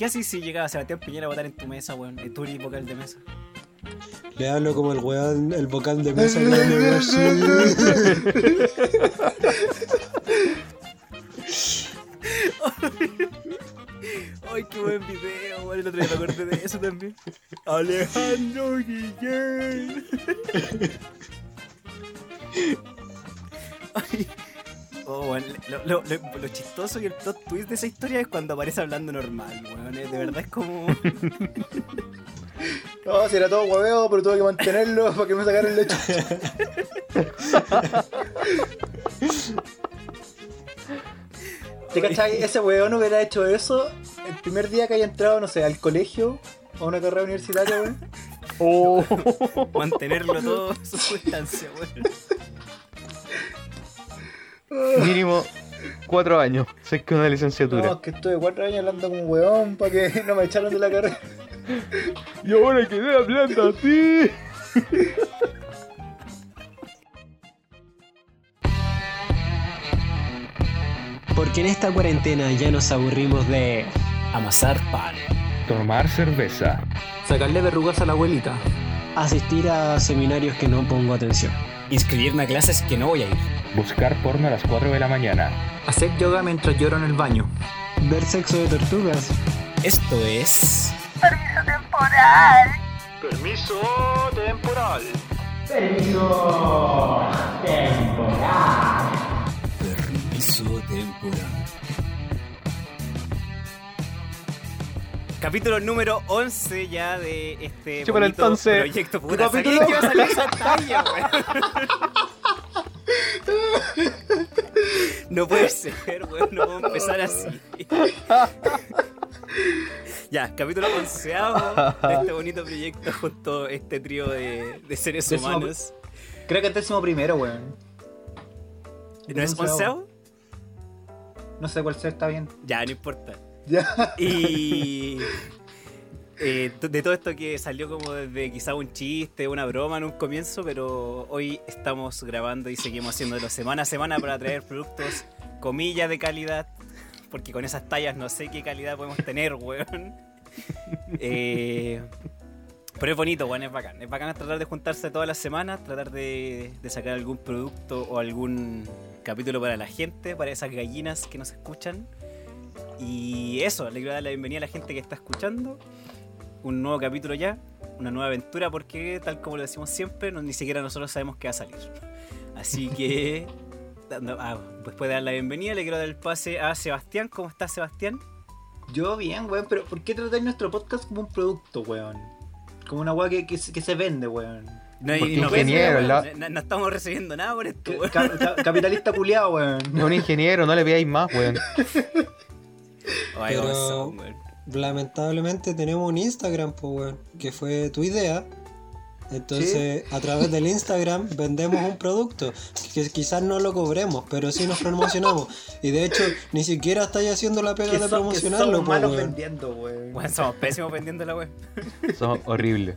¿Qué haces si llegaba Sebastián Piñera a votar en tu mesa, weón? Y tú eres vocal de mesa. Le hablo como el weón, el vocal de mesa. Ay, qué buen video, weón. El otro día me acordé de eso también. Alejandro Guillén. Ay. Oh, weón, lo, lo- lo- lo chistoso y el plot twist de esa historia es cuando aparece hablando normal, weón. eh, De verdad es como. No, si era todo hueveo, pero tuve que mantenerlo para que me sacaran leche. ¿Te cachai? Ese weón hubiera hecho eso el primer día que haya entrado, no sé, al colegio o a una carrera universitaria, weón. Oh. mantenerlo todo su sustancia, weón. Mínimo cuatro años. Sé que una licenciatura. No, es que estuve cuatro años hablando como un weón para que no me echaran de la carrera. Y ahora quedé hablando así. Porque en esta cuarentena ya nos aburrimos de. Amasar pan. Tomar cerveza. Sacarle verrugas a la abuelita. asistir a seminarios que no pongo atención. Inscribirme a clases que no voy a ir. Buscar porno a las 4 de la mañana. Hacer yoga mientras lloro en el baño. Ver sexo de tortugas. Esto es. Permiso temporal. Permiso temporal. Permiso temporal. Capítulo número 11 ya de este Sí, pero bonito entonces- proyecto. Puta, ¿Qué sabía capítulo? que iba a salir esa talla, weón. No puede ser, weón. No puedo empezar así. ya, capítulo onceavo de este bonito proyecto junto a este trío de, de seres Décimo- humanos. Creo que es décimo primero, weón. ¿No es onceavo? No sé cuál sea, está bien. Ya, no importa. Ya. Y eh, de todo esto que salió como desde quizá un chiste, una broma en un comienzo, pero hoy estamos grabando y seguimos haciéndolo semana a semana para traer productos, comillas, de calidad, porque con esas tallas no sé qué calidad podemos tener, weón. Eh, pero es bonito, weón, es bacán. Es bacán tratar de juntarse todas las semanas, tratar de, de sacar algún producto o algún capítulo para la gente, para esas gallinas que nos escuchan. Y eso, le quiero dar la bienvenida a la gente que está escuchando. Un nuevo capítulo ya, una nueva aventura, porque tal como lo decimos siempre, no, ni siquiera nosotros sabemos qué va a salir. Así que, dando- ah, después de dar la bienvenida, le quiero dar el pase a Sebastián. ¿Cómo estás, Sebastián? Yo bien, weón, pero ¿por qué tratáis nuestro podcast como un producto, weón? Como una weá que, que, se- que se vende, weón. No, ingeniero, no, no estamos recibiendo nada por esto, weón. ca- ca- capitalista culiado, weón. Es un ingeniero, no le veáis más, weón. Pero-. Lamentablemente tenemos un Instagram, pues, weón, que fue tu idea. Entonces, a través del Instagram vendemos un producto que quizás no lo cobremos, pero sí nos promocionamos. Y de hecho, ni siquiera estáis haciendo la pega de son- promocionarlo, somos pues, malos weón. vendiendo, weón. Somos pésimos vendiendo la web. Son horribles.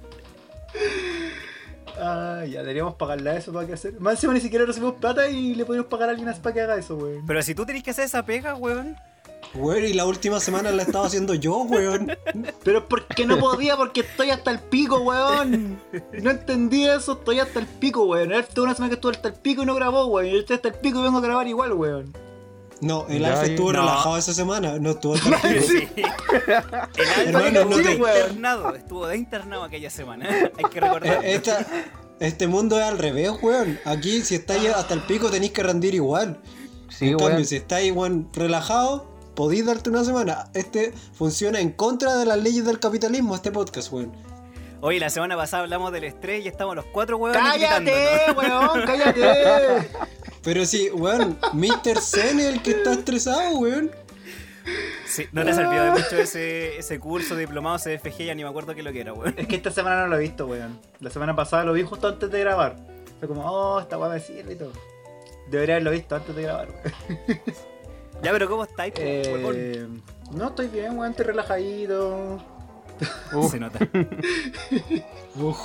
Ah, ya, deberíamos pagarle a eso para que hacer. Más encima ni siquiera recibimos plata y le podemos pagar a alguien más para que haga eso, weón. Pero si tú tenés que hacer esa pega, weón. Weón, y la última semana la estaba haciendo yo, weón. Pero ¿por qué no podía? Porque estoy hasta el pico, weón. No entendí eso, estoy hasta el pico, weón. Él tuvo una semana que estuvo hasta el pico y no grabó, weón. Yo estoy hasta el pico y vengo a grabar igual, weón. No, el Alfa estuvo No. relajado esa semana, no estuvo tan pico. Sí. El Hermano, Álvaro no estuvo internado, estuvo de internado aquella semana. Hay que recordar. Eh, esta- este mundo es al revés, weón. Aquí, si estáis hasta el pico, tenéis que rendir igual. Sí, en cambio, weón. si estáis, weón, relajado, podéis darte una semana. Este funciona en contra de las leyes del capitalismo, este podcast, weón. Oye, la semana pasada hablamos del estrés y estamos los cuatro huevos ¡Cállate, weón! ¡Cállate! Pero sí, weón, Mr. Zen es el que está estresado, weón. Sí, no te has olvidado de mucho ese, ese curso diplomado CFG, ya ni me acuerdo qué lo que era, weón. Es que esta semana no lo he visto, weón. La semana pasada lo vi justo antes de grabar. Fue como, oh, esta weá me sirve y todo. Debería haberlo visto antes de grabar, weón. Ya, pero ¿cómo estáis? Eh, no, estoy bien, weón, estoy relajadito. Se nota. Uf,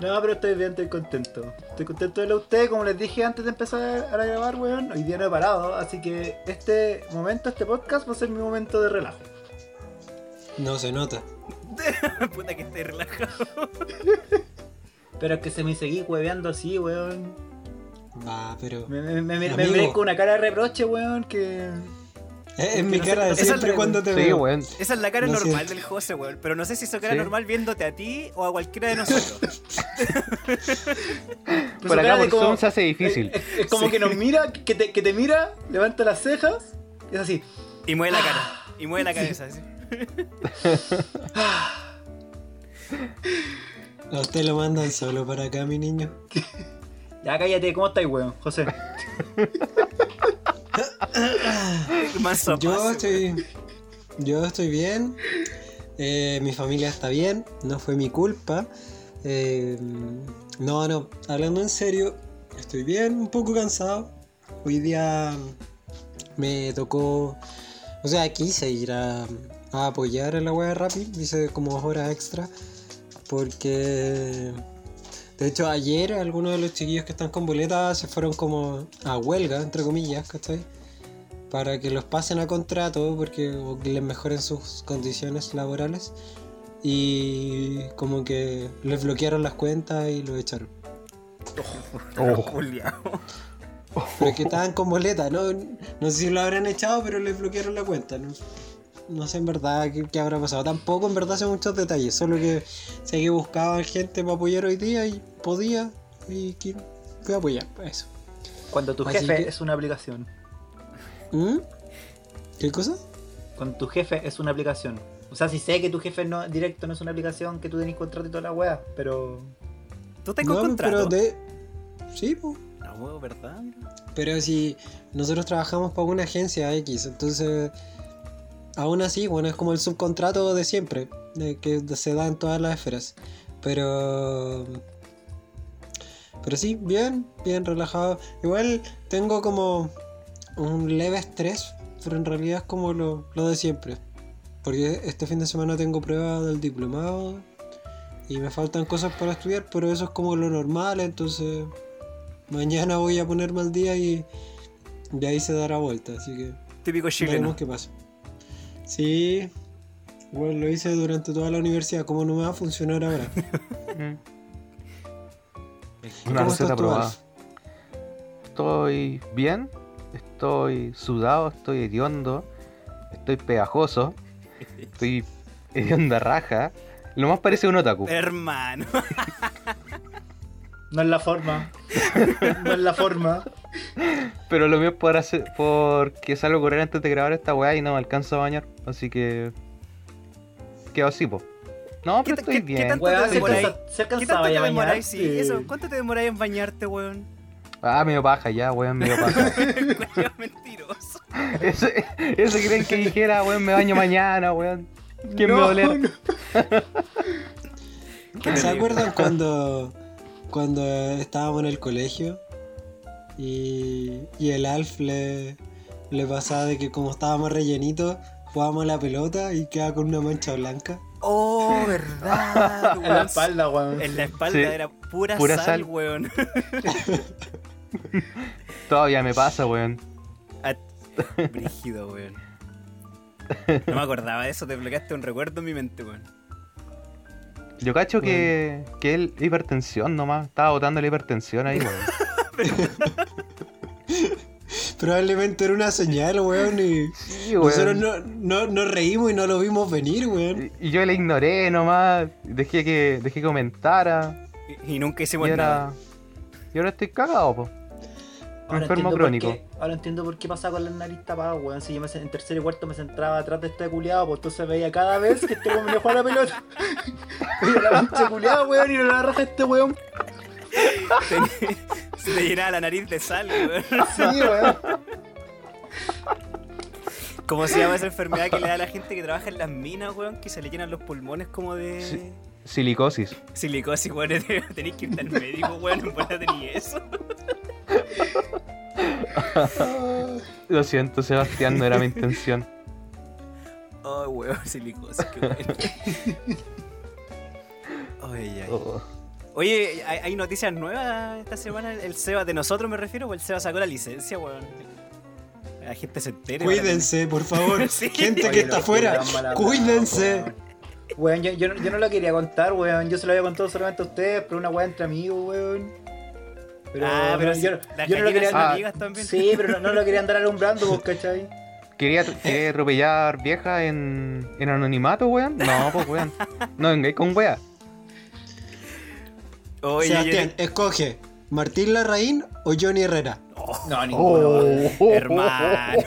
No, pero estoy bien, estoy contento. Estoy contento de verlo a ustedes, como les dije antes de empezar a grabar, weón. Hoy día no he parado, así que este momento, este podcast va a ser mi momento de relajo. No se nota. Puta que estés relajado. Pero es que se me seguí hueveando así, weón. Va, pero. Me, me, me, una cara de reproche, weón, que... Es, es mi no cara de siempre cuando te Sí, veo. weón. Esa es la cara normal siento. del José, weón. Pero no sé si eso cara Sí. normal viéndote a ti o a cualquiera de nosotros. Pues su Por cara acá de por como- Zoom se hace difícil. Es, es como Sí. que nos mira, que te, que te mira, levanta las cejas, y es así. y mueve la cara. Y mueve la cabeza. así. A usted lo mandan solo para acá, mi niño. Ya cállate, ¿cómo estáis, weón? José. Yo estoy. Yo estoy bien. eh, mi familia está bien. No fue mi culpa. eh, no, no. Hablando en serio, estoy bien, un poco cansado. Hoy día me tocó. O sea, quise ir a, a apoyar en la web de Rappi. Hice como dos horas extra. Porque. De hecho, ayer algunos de los chiquillos que están con boletas se fueron como a huelga, entre comillas, ¿cachai? para que los pasen a contrato porque o que les mejoren sus condiciones laborales y como que les bloquearon las cuentas y los echaron. Oh. Juliao. Pero es que estaban con boleta, ¿no? No sé si lo habrán echado, pero les bloquearon la cuenta, ¿no? No sé en verdad qué, qué habrá pasado. Tampoco en verdad sé muchos detalles, solo que sé que buscaban gente para apoyar hoy día y podía y que fui a apoyar, eso. Cuando tu Así jefe que- es una aplicación. ¿Mm? ¿Qué cosa? Cuando tu jefe es una aplicación. O sea, si sé que tu jefe no, directo no es una aplicación, que tú tenés contrato y toda la weá, pero... ¿Tú estás con No, contrato? pero de... Sí, pues. No, ¿verdad? Pero si nosotros trabajamos para una agencia X, entonces aún así, bueno, es como el subcontrato de siempre, de que se da en todas las esferas. Pero pero sí, bien, bien relajado. Igual tengo como un leve estrés, pero en realidad es como lo, lo de siempre. Porque este fin de semana tengo prueba del diplomado y me faltan cosas para estudiar, pero eso es como lo normal, entonces mañana voy a ponerme al día y de ahí se dará vuelta, así que Típico chileno. veremos qué pasa. Sí, igual lo hice durante toda la universidad, ¿cómo no me va a funcionar ahora? ¿Cómo Una estás receta tú, probada. Estoy bien, estoy sudado, estoy hediondo, estoy pegajoso, estoy hedionda raja. Lo más parece un otaku. Hermano. No es la forma. no es la forma. Pero lo mío es por hacer, porque salgo a correr antes de grabar esta weá y no me alcanzo a bañar. Así que. Quedo así, po. No, ¿Qué pero estoy qué- qué bien. tanto Weá, te demoráis? ¿Cuánto te demoráis en bañarte, weón? Ah, medio paja ya, weón, medio paja. Mentiroso. eso, eso creen que dijera, weón, me baño mañana, weón. ¿Quién me va a no. ¿Se acuerdan cuando, cuando estábamos en el colegio y, y el Alf le, le pasaba de que como estábamos rellenitos, jugábamos a la pelota y quedaba con una mancha blanca? Oh, verdad. En la espalda, weón. En la espalda Sí. era pura, Pura sal, sal. weón. Todavía me pasa, weón. Ah, Brígido, weón. No me acordaba de eso, te bloqueaste un recuerdo en mi mente, weón. Yo cacho que, que es hipertensión nomás. Estaba botando la hipertensión ahí, weón. Probablemente era una señal, weón, y Sí, nosotros no, no, nos reímos y no lo vimos venir, weón. Y y yo la ignoré nomás. Dejé que, dejé que comentara. Y, y nunca hicimos Y nada. y ahora estoy cagado, po. Ahora enfermo crónico. qué- ahora entiendo por qué pasaba con la nariz tapada, weón. Si yo me, en tercer y cuarto me centraba atrás de este culiado, pues entonces veía cada vez que este weón me jugaba la pelota. veía la pinche culiada, weón, y no la raja este weón. Se te llenaba la nariz de sal, weón. Sí, weón. ¿Cómo se llama esa enfermedad que le da a la gente que trabaja en las minas, weón? Que se le llenan los pulmones como de Sí. Silicosis. silicosis, weón. Tenéis que ir al médico, weón. No puedo ni eso. Lo siento, Sebastián, no era mi intención. Oh, weón, silicosis, qué bueno. Ay, ay. Oh. Oye, ¿hay, hay noticias nuevas esta semana? ¿El Seba de nosotros me refiero? ¿O el Seba sacó la licencia, weón? la gente se entere. van a Cuídense, por favor. Sí. Gente Oye, que está afuera, cuídense. weón. Weón, yo, yo, no- yo no lo quería contar, weón. Yo se lo había contado solamente a ustedes, pero una weá entre amigos, weón. Pero, Ah, pero yo, no lo quería Ah. amigas también. Sí, pero no, no lo quería andar alumbrando, vos, ¿cachai? ¿Quería, quería atropellar vieja en, en anonimato, weón? No, pues weón. No vengáis con wea. Oye, Sebastián, escoge Martín Larraín o Johnny Herrera. No, ninguno. yo- hermano.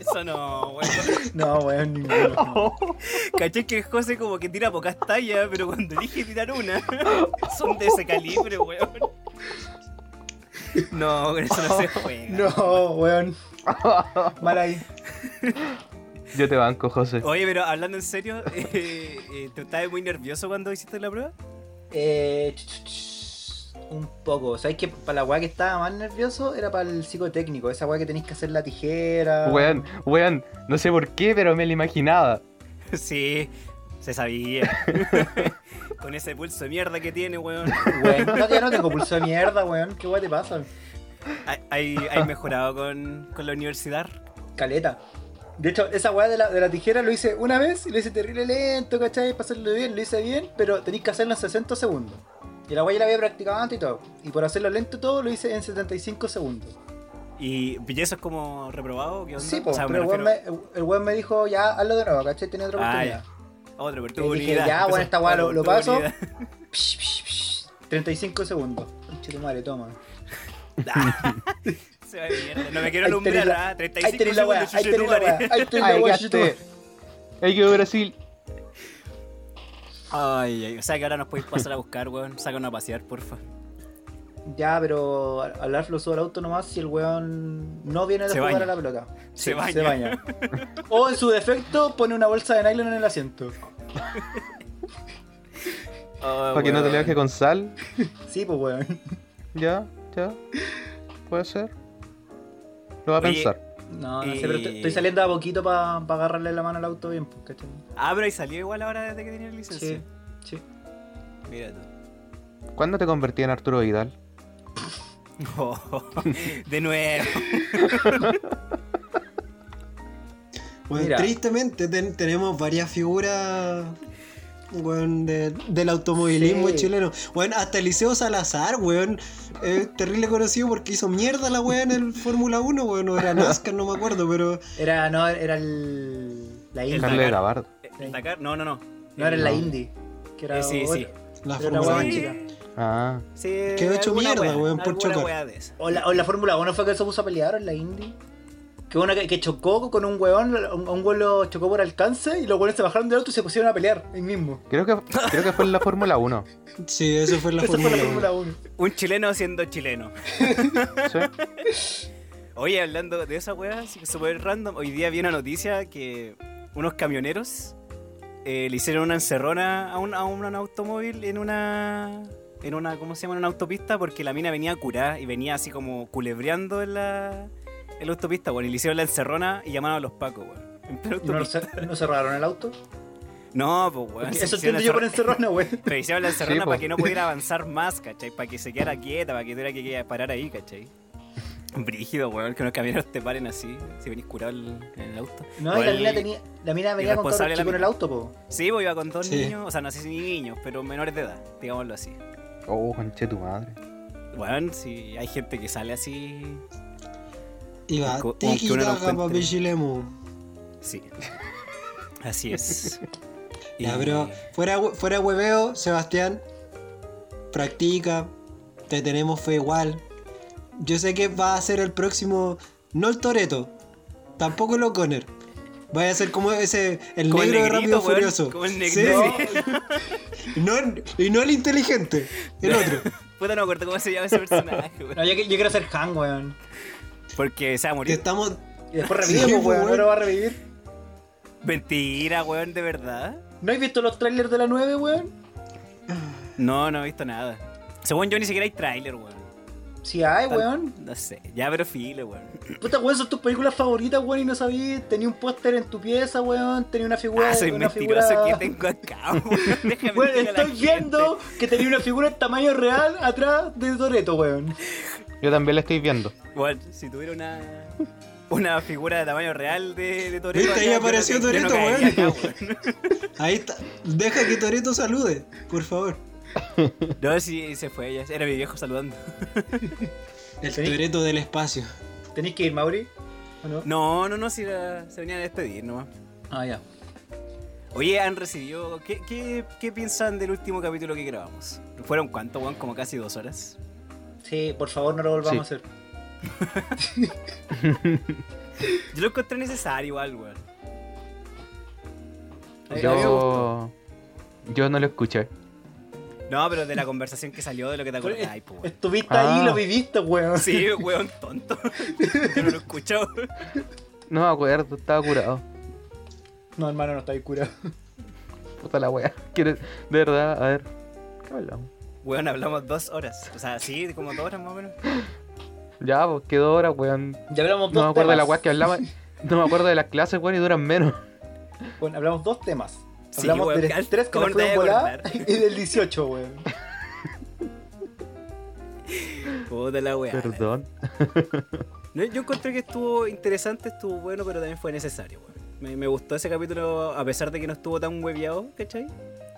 Eso no, weón. No, weón, ninguno. Caché que el José como que tira pocas tallas, pero cuando elige tirar una, son de ese calibre, weón. No, con eso no se juega. No, weón. Mal ahí. Yo te banco, José. Oye, pero hablando en serio, eh, eh, ¿tú estabas muy nervioso cuando hiciste la prueba? Eh, un poco. ¿Sabes que Para la weá que estaba más nervioso era para el psicotécnico. Esa weá que tenéis que hacer la tijera. Weón, weón, no sé por qué, pero me lo imaginaba. Sí, se sabía. Con ese pulso de mierda que tiene, weón. Weón, no, ya no tengo pulso de mierda, weón. ¿Qué weá te pasa? ¿Hay, hay mejorado con, con la universidad? Caleta. De hecho, esa weá de la, de la tijera lo hice una vez y lo hice terrible lento, ¿cachai? Para hacerlo bien, lo hice bien, pero tenéis que hacerlo en 60 segundos. Y la weá ya la había practicado antes y todo. Y por hacerlo lento todo, lo hice en 75 segundos. ¿Y y eso es como reprobado? ¿Qué onda? Sí, O pues, sea, me pero el weón, refiero- me, el weón me dijo, ya, hazlo de nuevo, ¿cachai? Tenía otra Ah, oportunidad. Otra Y oportunidad. dije, ya, bueno, esta weá Otra lo, lo paso. Psh, psh, psh. 35 segundos. Conche tu madre, toma. Se va de mierda. No me quiero Ahí alumbrar, ah, Ahí 35 tenés la weá, segundos, ahí tenés la weá, ahí tenés la weá, gaste. chuchetumare. Hay que Brasil. Ay, ay, o sea que ahora nos podéis pasar a buscar, weón. Sácanos a pasear, porfa. Ya, pero al hablar lo subo al auto nomás si el weón no viene de Se jugar baña. a la pelota. Se Sí, baña. Se baña. O en su defecto pone una bolsa de nylon en el asiento. Oh, Para que no te le deje con sal. Sí, pues weón. Ya, ya. Puede ser. Lo va a Oye, pensar. No, no Y- sé, pero estoy, saliendo a poquito para agarrarle la mano al auto bien, pues, ¿cachai? Ah, pero ahí salió igual ahora desde que tenía licencia. Sí, sí. Mira tú. ¿Cuándo te convertí en Arturo Vidal? Oh, de nuevo. Bueno, Mira. tristemente ten- tenemos varias figuras weón, de- del automovilismo Sí. chileno. Bueno, hasta Eliseo Salazar, weón, es terrible conocido porque hizo mierda la weá en el Fórmula 1, weón, o era NASCAR, no me acuerdo, pero Era, no, era el. La El Indy. Gabardo. ¿El Dakar? No, no, no. No, era la No. Indy. Que era Eh, sí, sí. la Fórmula hueá 1. chica. Ah. Sí, Quedó hecho mierda, weón, por chocar. wea de esa. O la, o la Fórmula 1 fue que se puso a pelear o en la Indy. Que uno que, que chocó con un weón, un, un weón lo chocó por alcance y los weones se bajaron del auto y se pusieron a pelear ahí mismo. Creo que, creo que fue en la Fórmula 1. Sí, eso fue en la Fórmula la 1. Fórmula 1. Un chileno siendo chileno. ¿Sí? Oye, hablando de esa que súper random, hoy día vi una noticia que unos camioneros eh, le hicieron una encerrona a un, a un automóvil en una. En una, ¿cómo se llama? En una autopista porque la mina venía curada y venía así como culebreando en la, en la autopista, bueno, y le hicieron la encerrona y llamaron a los pacos, plena ¿No, lo autopista. cer- ¿No cerraron el auto? No, pues weón. Eso entiendo yo por encerrona, weón. Pero hicieron la encerrona Sí, para que no pudiera avanzar más, ¿cachai? Para que se quedara quieta, para que tuviera que parar ahí, ¿cachai? Brígido, weón, que unos camioneros te paren así, si venís curado el- en el auto. No, y la el- mina, tenía, la mina venía con la chicos en el auto, po. Sí, pues iba con dos Sí. niños, o sea, no sé si niños, pero menores de edad, digámoslo así. Oh, conche tu madre. Bueno, si hay gente que sale así, Y va, Como que tiki uno no sí. Así es. Ya, Y- pero fuera, fuera hueveo, Sebastián, practica, te tenemos fe igual. Yo sé que va a ser el próximo, no el Toreto, tampoco el O'Connor. Vaya a ser como ese, el Como el negro de negrito, Rápido y weón, Furioso. como el Sí, negrito, y, no, y no el inteligente, el otro. Puta, no me acuerdo cómo se llama ese personaje, weón. No, yo, yo quiero ser Han, weón. Porque se va a morir. estamos. Y después Sí, revive, po, weón. weón. Ahora va a revivir. Mentira, weón, de verdad. ¿No has visto los trailers de la 9, weón? No, no he visto nada. Según yo ni siquiera hay tráiler, weón. Sí hay, weón. No sé, ya pero file, weón. Puta, weón, son tus películas favoritas, weón, y no sabías. Tenía un póster en tu pieza, weón. Tenía una figura. Ah, soy una mentiroso figura... que tengo acá, weón. Déjame Weón, estoy viendo gente. que tenía una figura en tamaño real atrás de Toreto, weón. Yo también la estoy viendo. Bueno, si tuviera una, una figura de tamaño real de, de Toreto. ¿Viste? Ahí apareció yo no acá, weón. Ahí está. Deja que Toreto salude, por favor. No, sí, se fue ella. Era mi viejo saludando. El ¿Sí? Toreto del espacio. ¿Tenéis que ir, Mauri? ¿O no? No, no, no, si se venía a despedir nomás. Ah, ya. Oye, han recibido. ¿Qué, qué, qué piensan del último capítulo que grabamos? ¿Fueron cuánto, weón? Como casi dos horas. Sí, por favor, no lo volvamos Sí. a hacer. Yo lo encontré necesario igual, weón. Yo. Yo no lo escuché. No, pero de la conversación que salió de lo que te acordás, pues. Estuviste Ah. ahí y lo viviste, weón. Sí, weón, tonto. Yo no lo escucho. No me acuerdo, estaba curado. No, hermano, no está ahí curado. Puta la wea. ¿Quieres- De verdad, a ver. ¿Qué hablamos? Weón, hablamos dos horas. O sea, sí, como dos horas más o menos. Ya, pues quedó hora, weón. Ya hablamos No dos me acuerdo de la weá que hablaba. No me acuerdo de las clases, weón, y duran menos. Bueno, hablamos dos temas. Sí, Hablamos weón, del al- estrés que ¿cómo nos te fue vas a volar y del 18, weón. Puta la weá. Perdón. No, yo encontré que estuvo interesante, estuvo bueno, pero también fue necesario, weón. Me, me gustó ese capítulo, a pesar de que no estuvo tan hueviado, ¿cachai?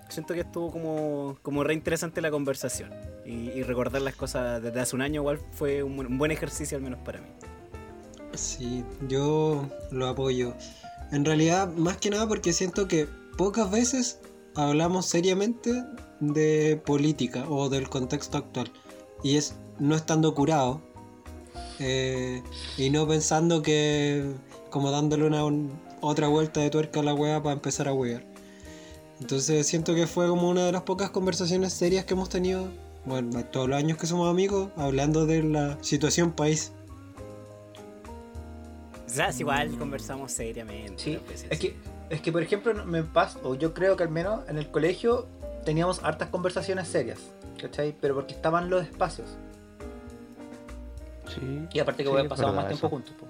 Siento que estuvo como, como re interesante la conversación. Y, y recordar las cosas desde hace un año igual fue un buen ejercicio, al menos para mí. Sí, yo lo apoyo. En realidad, más que nada porque siento que pocas veces hablamos seriamente de política o del contexto actual. Y es no estando curado eh, y no pensando que como dándole una un- otra vuelta de tuerca a la wea para empezar a wear. Entonces siento que fue como una de las pocas conversaciones serias que hemos tenido, bueno, todos los años que somos amigos, hablando de la situación país. O sea, es igual conversamos seriamente. Sí, es que, es que por ejemplo, me pasa, o yo creo que al menos en el colegio teníamos hartas conversaciones serias, ¿cachai? Pero porque estaban los espacios. Sí. Y aparte que Sí, pasábamos más tiempo eso. juntos, po.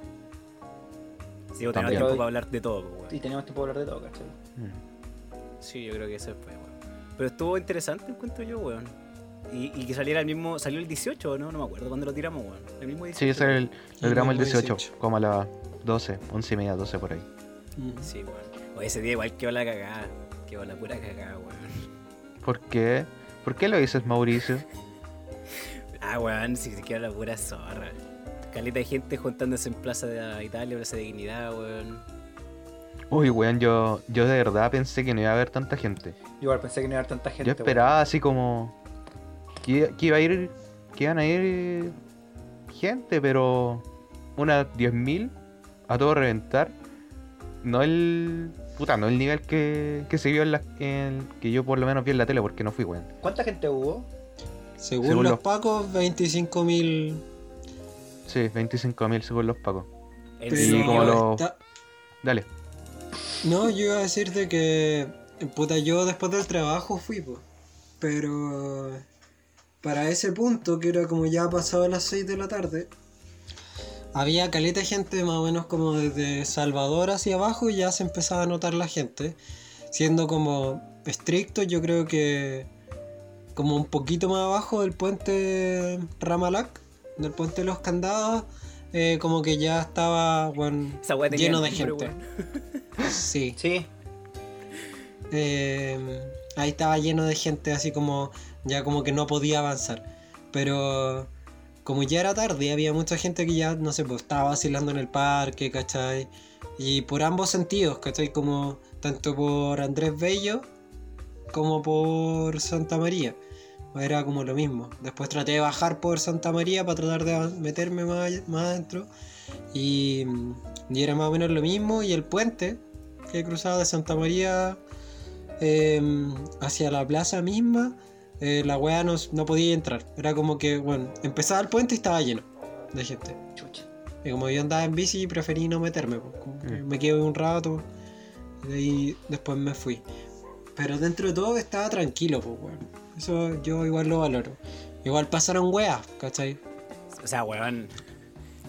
Sí, tenemos También. tiempo para hablar de todo, pues, weón. Y teníamos tiempo para hablar de todo, ¿cachai? Mm. Sí, yo creo que eso fue, weón. Pero estuvo interesante, encuentro yo, weón. Y, y que saliera el mismo. ¿Salió el 18 o no? No me acuerdo cuándo lo tiramos, weón. El mismo 18. Sí, ese era el, el el luego 18, 18. como a las 12, 11 y media, 12 por ahí. Mm. Sí, weón. Oye, ese día igual quedó la cagada. Quedó la pura cagada, weón. ¿Por qué? ¿Por qué lo dices, Mauricio? Ah, weón, si quedó la pura zorra. Caleta de gente juntándose en Plaza de Italia, Plaza de Dignidad, weón. Uy, weón, yo, yo de verdad pensé que no iba a haber tanta gente. Igual pensé que no iba a haber tanta gente. Yo esperaba así como que, iba- que iba a ir, que iban a ir gente, pero unas 10.000 a todo reventar. No el, puta, no el nivel que, que se vio en la, en- que yo por lo menos vi en la tele porque no fui, weón. ¿Cuánta gente hubo? Según, Según los los- pacos, 25.000. Sí, 25.000 según los pacos. Pero Sí, como lo- está- Dale. No, yo iba a decirte que. Puta, yo después del trabajo fui, pues. Pero. Para ese punto, que era como ya pasado las 6 de la tarde. Había caleta de gente más o menos como desde Salvador hacia abajo y ya se empezaba a notar la gente. Siendo como estricto, yo creo que como un poquito más abajo del puente Ramalac, del puente de los candados, eh, como que ya estaba bueno, Esa weá tenía lleno de gente. Sí. Sí. Eh, ahí estaba lleno de gente así como ya como que no podía avanzar. Pero como ya era tarde, había mucha gente que ya, no sé, pues estaba vacilando en el parque, ¿cachai? Y por ambos sentidos, ¿cachai? Como tanto por Andrés Bello como por Santa María. Era como lo mismo. Después traté de bajar por Santa María para tratar de meterme más, más adentro. Y, era más o menos lo mismo. Y el puente que cruzaba de Santa María eh, hacia la plaza misma, eh, la weá no, no podía entrar. Era como que, bueno, empezaba el puente y estaba lleno de gente. Chucha. Y como yo andaba en bici, preferí no meterme. pues, como que Mm. Me quedé un rato y de ahí después me fui. Pero dentro de todo estaba tranquilo, pues, weón. Eso yo igual lo valoro. Igual pasaron weas, ¿cachai? O sea, weón.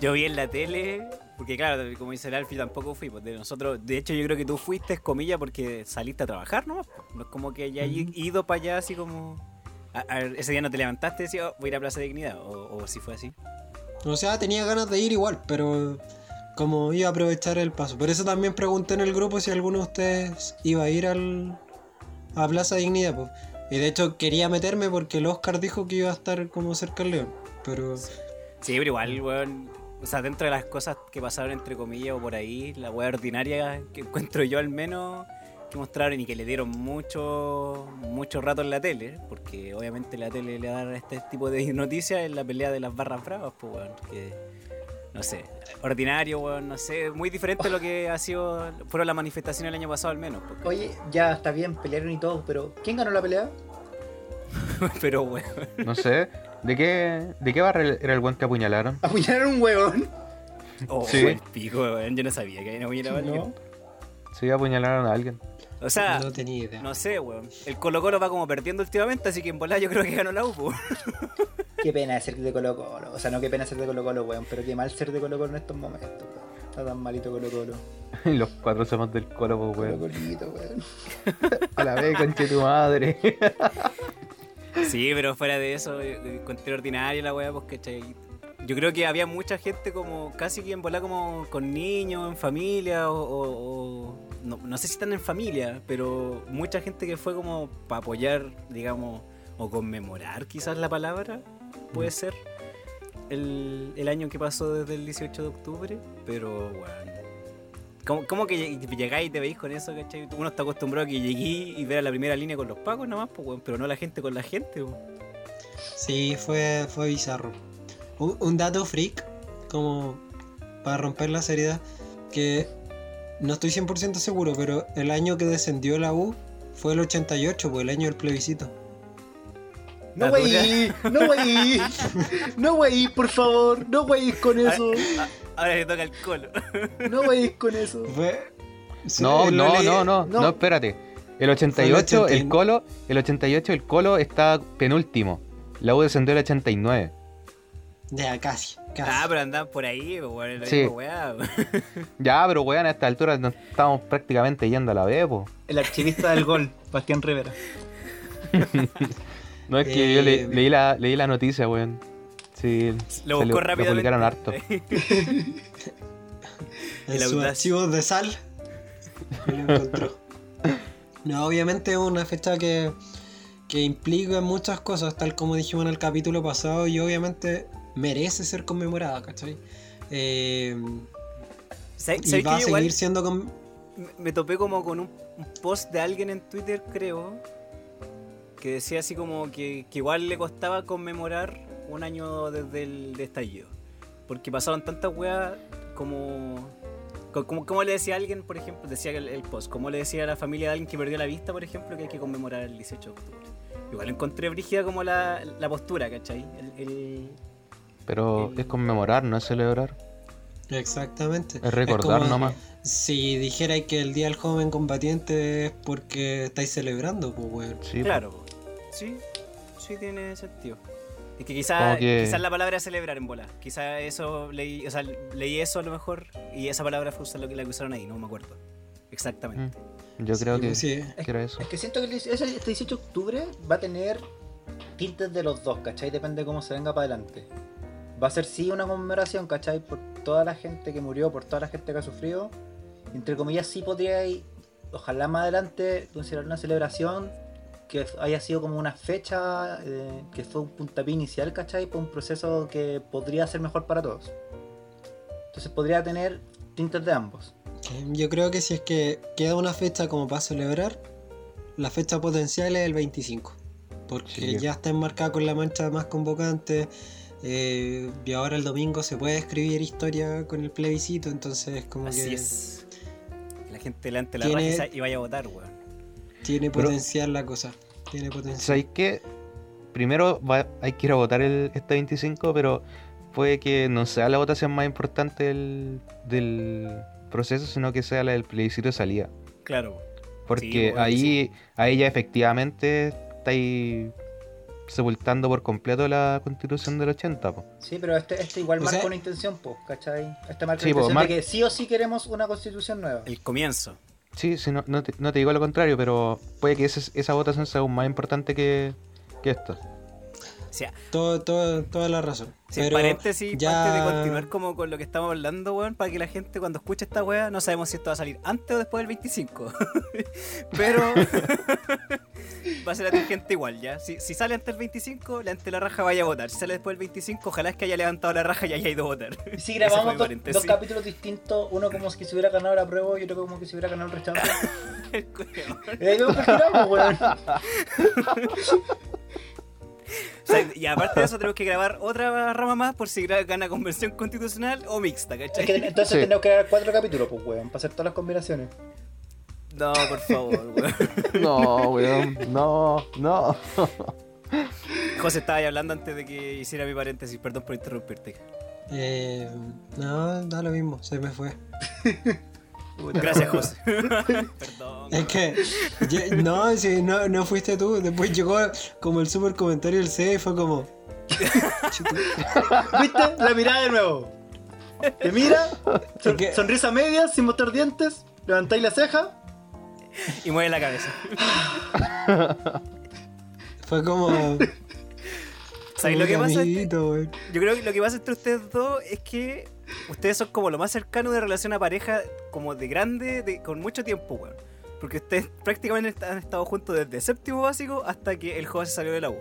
Yo vi en la tele. Porque claro, como dice el Alfie, tampoco fui. Pues de nosotros, de hecho, yo creo que tú fuiste, comillas, porque saliste a trabajar, ¿no? No es como que hayas Ujú. ido para allá así como. A- a ver, ese día no te levantaste y decías, "Oh, voy a ir a Plaza de Dignidad. O, o si fue así. O sea, tenía ganas de ir igual, pero como iba a aprovechar el paso. Por eso también pregunté en el grupo si alguno de ustedes iba a ir al, a Plaza Dignidad. pues. Y de hecho quería meterme porque el Oscar dijo que iba a estar como cerca del León. Pero Sí, pero igual, weón. O sea, dentro de las cosas que pasaron entre comillas o por ahí, la weá ordinaria que encuentro yo al menos que mostraron y que le dieron mucho mucho rato en la tele, porque obviamente la tele le da este tipo de noticias en la pelea de las barras bravas, pues weón, que no sé, ordinario, weón, no sé, muy diferente a lo que ha sido fueron las manifestaciones el año pasado al menos, porque- Oye, ya está bien, pelearon y todo, pero ¿quién ganó la pelea? pero weón. No sé. ¿De qué, de qué barra era el buen que apuñalaron? Apuñalaron un huevón. Oh, Sí. el pico, weón, yo no sabía que no hubiera No. Sí, apuñalaron a alguien. O sea, no tenía idea. No sé, weón. El Colo Colo va como perdiendo últimamente, así que en volar yo creo que ganó la U, po. Qué pena ser de Colo Colo. O sea, no qué pena ser de Colo Colo, weón, pero qué mal ser de Colo Colo en estos momentos, weón. Está tan malito Colo Colo. Y los cuatro somos del colo, pues, Colo weón. Colito, weón. A la vez, conche tu madre. Sí, pero fuera de eso, encontré ordinario la weá, pues, ¿cachai? Yo creo que había mucha gente como, casi que en volar como con niños, en familia, o, o- o- no, no sé si están en familia, pero mucha gente que fue como para apoyar, digamos, o conmemorar quizás la palabra, puede ser, el, el año que pasó desde el 18 de octubre, pero bueno. ¿Cómo, cómo que lleg- llegáis y te veis con eso, cachai? Uno está acostumbrado a que llegué y ver a la primera línea con los pagos nomás, pues, pero no la gente con la gente. Sí, fue, fue bizarro. Un, un dato freak, como para romper la seriedad, que no estoy 100% seguro, pero el año que descendió la U fue el 88, pues el año del plebiscito. No, wey, no, wey. No, wey, por favor. No, wey, con eso. Ah, Ahora le toca el colo. No, wey, con eso. Fue... sí, No, no, no, no, no. no, espérate. El 88, Fue el el colo, el 88, el colo está penúltimo. La U descendió el 89. Ya, casi, casi. Ah, pero andaban por ahí, pues, weón, la Sí. weón. Ya, pero weón, a esta altura nos estamos prácticamente yendo a la B, po. El archivista del gol, Bastián Rivera. No es que yo le- Eh, leí, la, leí la noticia, weón. Sí, Lo buscó lo rápidamente. publicaron harto. en el sus archivos de sal y lo encontró. No, obviamente es una fecha que, que implica muchas cosas, tal como dijimos en el capítulo pasado, y obviamente merece ser conmemorada, ¿cachai? Eh, ¿Sabes y va a seguir igual siendo con... me- topé como con un, post de alguien en Twitter, creo, que decía así como que, que igual le costaba conmemorar un año desde el estallido. Porque pasaron tantas weas como, co- como... Como le decía a alguien, por ejemplo, decía el, el post, como le decía a la familia de alguien que perdió la vista, por ejemplo, que hay que conmemorar el 18 de octubre. Igual encontré brígida como la, la postura, ¿cachai? El, el- Pero El- es conmemorar, no es celebrar. Exactamente. Es recordar como nomás. Si dijerais que el Día del Joven Combatiente es porque estáis celebrando, pues, weón. Sí, po. Claro, po. sí, sí tiene sentido. Es que quizás que- quizás la palabra es celebrar en bola. Quizás eso leí, o sea, leí eso a lo mejor y esa palabra fue usar lo que la que usaron ahí, no me acuerdo. Exactamente. Mm, Yo creo Sí, que, pues, sí. que era eso. Es que siento que el- ese- este 18 de octubre va a tener tintes de los dos, ¿cachai? Depende de cómo se venga para adelante. Va a ser sí una conmemoración, ¿cachai? Por toda la gente que murió, por toda la gente que ha sufrido. Entre comillas, sí podría, ir, ojalá más adelante, considerar una celebración que haya sido como una fecha, eh, que fue un puntapié inicial, ¿cachai? Para un proceso que podría ser mejor para todos. Entonces podría tener tintes de ambos. Yo creo que si es que queda una fecha como para celebrar, la fecha potencial es el 25. Porque Sí. ya está enmarcada con la mancha más convocante. Eh, y ahora el domingo se puede escribir historia con el plebiscito. Entonces, como Así que es. Que La gente levante la Tiene- raja y vaya a votar, weón. tiene Pero- potencial la cosa. Tiene potencial. ¿Sabéis qué? Primero va- hay que ir a votar el, este 25, pero puede que no sea la votación más importante del, del proceso, sino que sea la del plebiscito de salida. Claro. Porque bueno, ahí, ahí ya efectivamente estáis sepultando por completo la constitución del 80. po. Sí, pero este, este igual O marca sea- una intención, po, ¿cachai? Este marca Sí, la po, intención mar- de que sí o sí queremos una constitución nueva. El comienzo. Sí, sí no, no, te, no te digo lo contrario, pero puede que ese- esa votación sea aún más importante que, que esto. Sea, Todo, todo, toda la razón. Sí, Pero paréntesis, ya- antes de continuar como con lo que estamos hablando, weón, para que la gente cuando escuche esta weá, no sabemos si esto va a salir antes o después del 25. Pero va a ser atingente igual, ¿ya? Si, si sale antes del 25, la ante la raja vaya a votar. Si sale después del 25, ojalá es que haya levantado la raja y haya ido a votar. Y si grabamos dos, paréntesis. dos capítulos distintos, uno como si se hubiera ganado la prueba y otro como que se hubiera ganado el rechazo. El culiao. y ahí weón. O sea, y aparte de eso, tenemos que grabar otra rama más por si gana convención constitucional o mixta, ¿cachai? Es que entonces Sí. tenemos que grabar cuatro capítulos, pues, weón, para hacer todas las combinaciones. No, por favor, weón. No, weón. No, no. José estaba ahí hablando antes de que hiciera mi paréntesis, perdón por interrumpirte. Eh, no, da lo mismo, se me fue. Gracias, José. perdón. Es que, no, si no, no fuiste tú. Después llegó como el super comentario del C y fue como. ¿Viste? La mirada de nuevo. Te mira, son- sonrisa media, sin mostrar dientes, levantáis la ceja. Y mueve la cabeza. Fue como. ¿Sabéis lo que "Uy, pasa? amiguito, weón". Yo creo que lo que pasa entre ustedes dos es que ustedes son como lo más cercano de relación a pareja, como de grande, de, con mucho tiempo, weón. Porque ustedes prácticamente han estado juntos desde séptimo básico hasta que el joven salió de la U.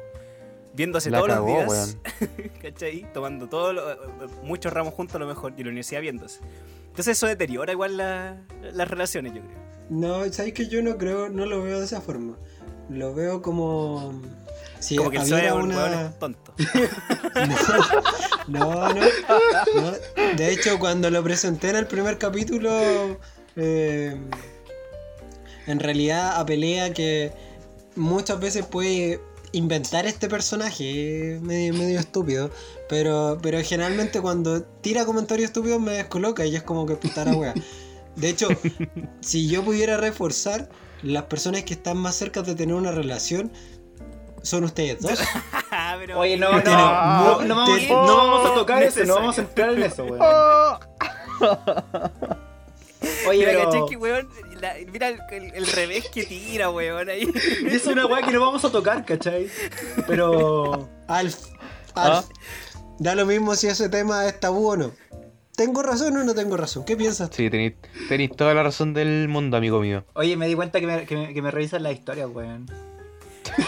Viéndose La todos cagó, los días, ¿cachai? Tomando todos muchos ramos juntos a lo mejor y en la universidad viéndose. Entonces eso deteriora igual la- las relaciones, yo creo. No, sabes que yo no creo, no lo veo de esa forma. Lo veo como. Si como que el Zoe un una. es tonto. No, no, no. De hecho, cuando lo presenté en el primer capítulo, eh, en realidad apelé a que muchas veces puede inventar este personaje, medio, medio estúpido, pero, pero generalmente cuando tira comentarios estúpidos me descoloca y es como que puta la wea. De hecho, si yo pudiera reforzar, las personas que están más cerca de tener una relación son ustedes dos. Pero- Oye, no, no, Tiene no, no vamos, tiene- no vamos a tocar eso, no vamos a entrar en eso, weón. Oh. Oye, Mira, pero... ¿cachai que, weón? La- mira el, el- el revés que tira, weón, ahí. Es una weá que no vamos a tocar, ¿cachai? Pero... Alf, ¿Ah? Alf, da lo mismo si ese tema es tabú o no. ¿Tengo razón o no tengo razón? ¿Qué piensas? Sí, tenéis, tenéis toda la razón del mundo, amigo mío. Oye, me di cuenta que me, que me, que me revisan las historias, weón.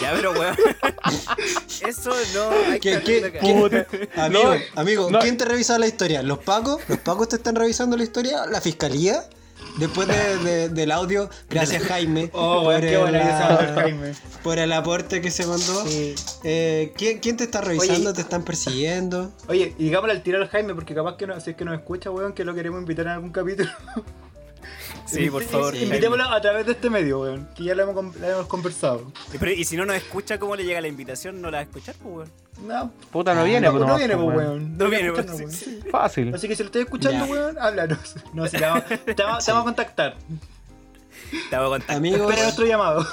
Ya, pero weón. Eso no hay que ¿Qué, amigo, amigo, no. ¿quién te revisa la historia? ¿Los pacos? ¿Los pacos te están revisando la historia? ¿La fiscalía? Después de- de- del audio, gracias Jaime Oh, weón, qué el Jaime. por el aporte que se mandó. Sí. Eh, ¿quién, quién te está revisando? Oye. ¿Te están persiguiendo? Oye, y digámosle al tiro al Jaime, porque capaz que no, si es que nos escucha, weón, que lo queremos invitar en algún capítulo. Sí, por favor. Sí. Jaime. Invitémoslo a través de este medio, weón, que ya lo hemos, lo hemos conversado. Y, pero, y si no nos escucha, ¿cómo le llega la invitación? ¿No la va a escuchar, pues, weón? No, Puta, no Ah, viene, no, pues, no viene, pues, pues, weón. weón. No viene. Sí, Fácil. Así que si lo estoy escuchando, Ya. weón, háblanos. No, si te vamos, te vamos, te vamos a contactar. Te hago contacto. Amigos, Espera nuestro llamado.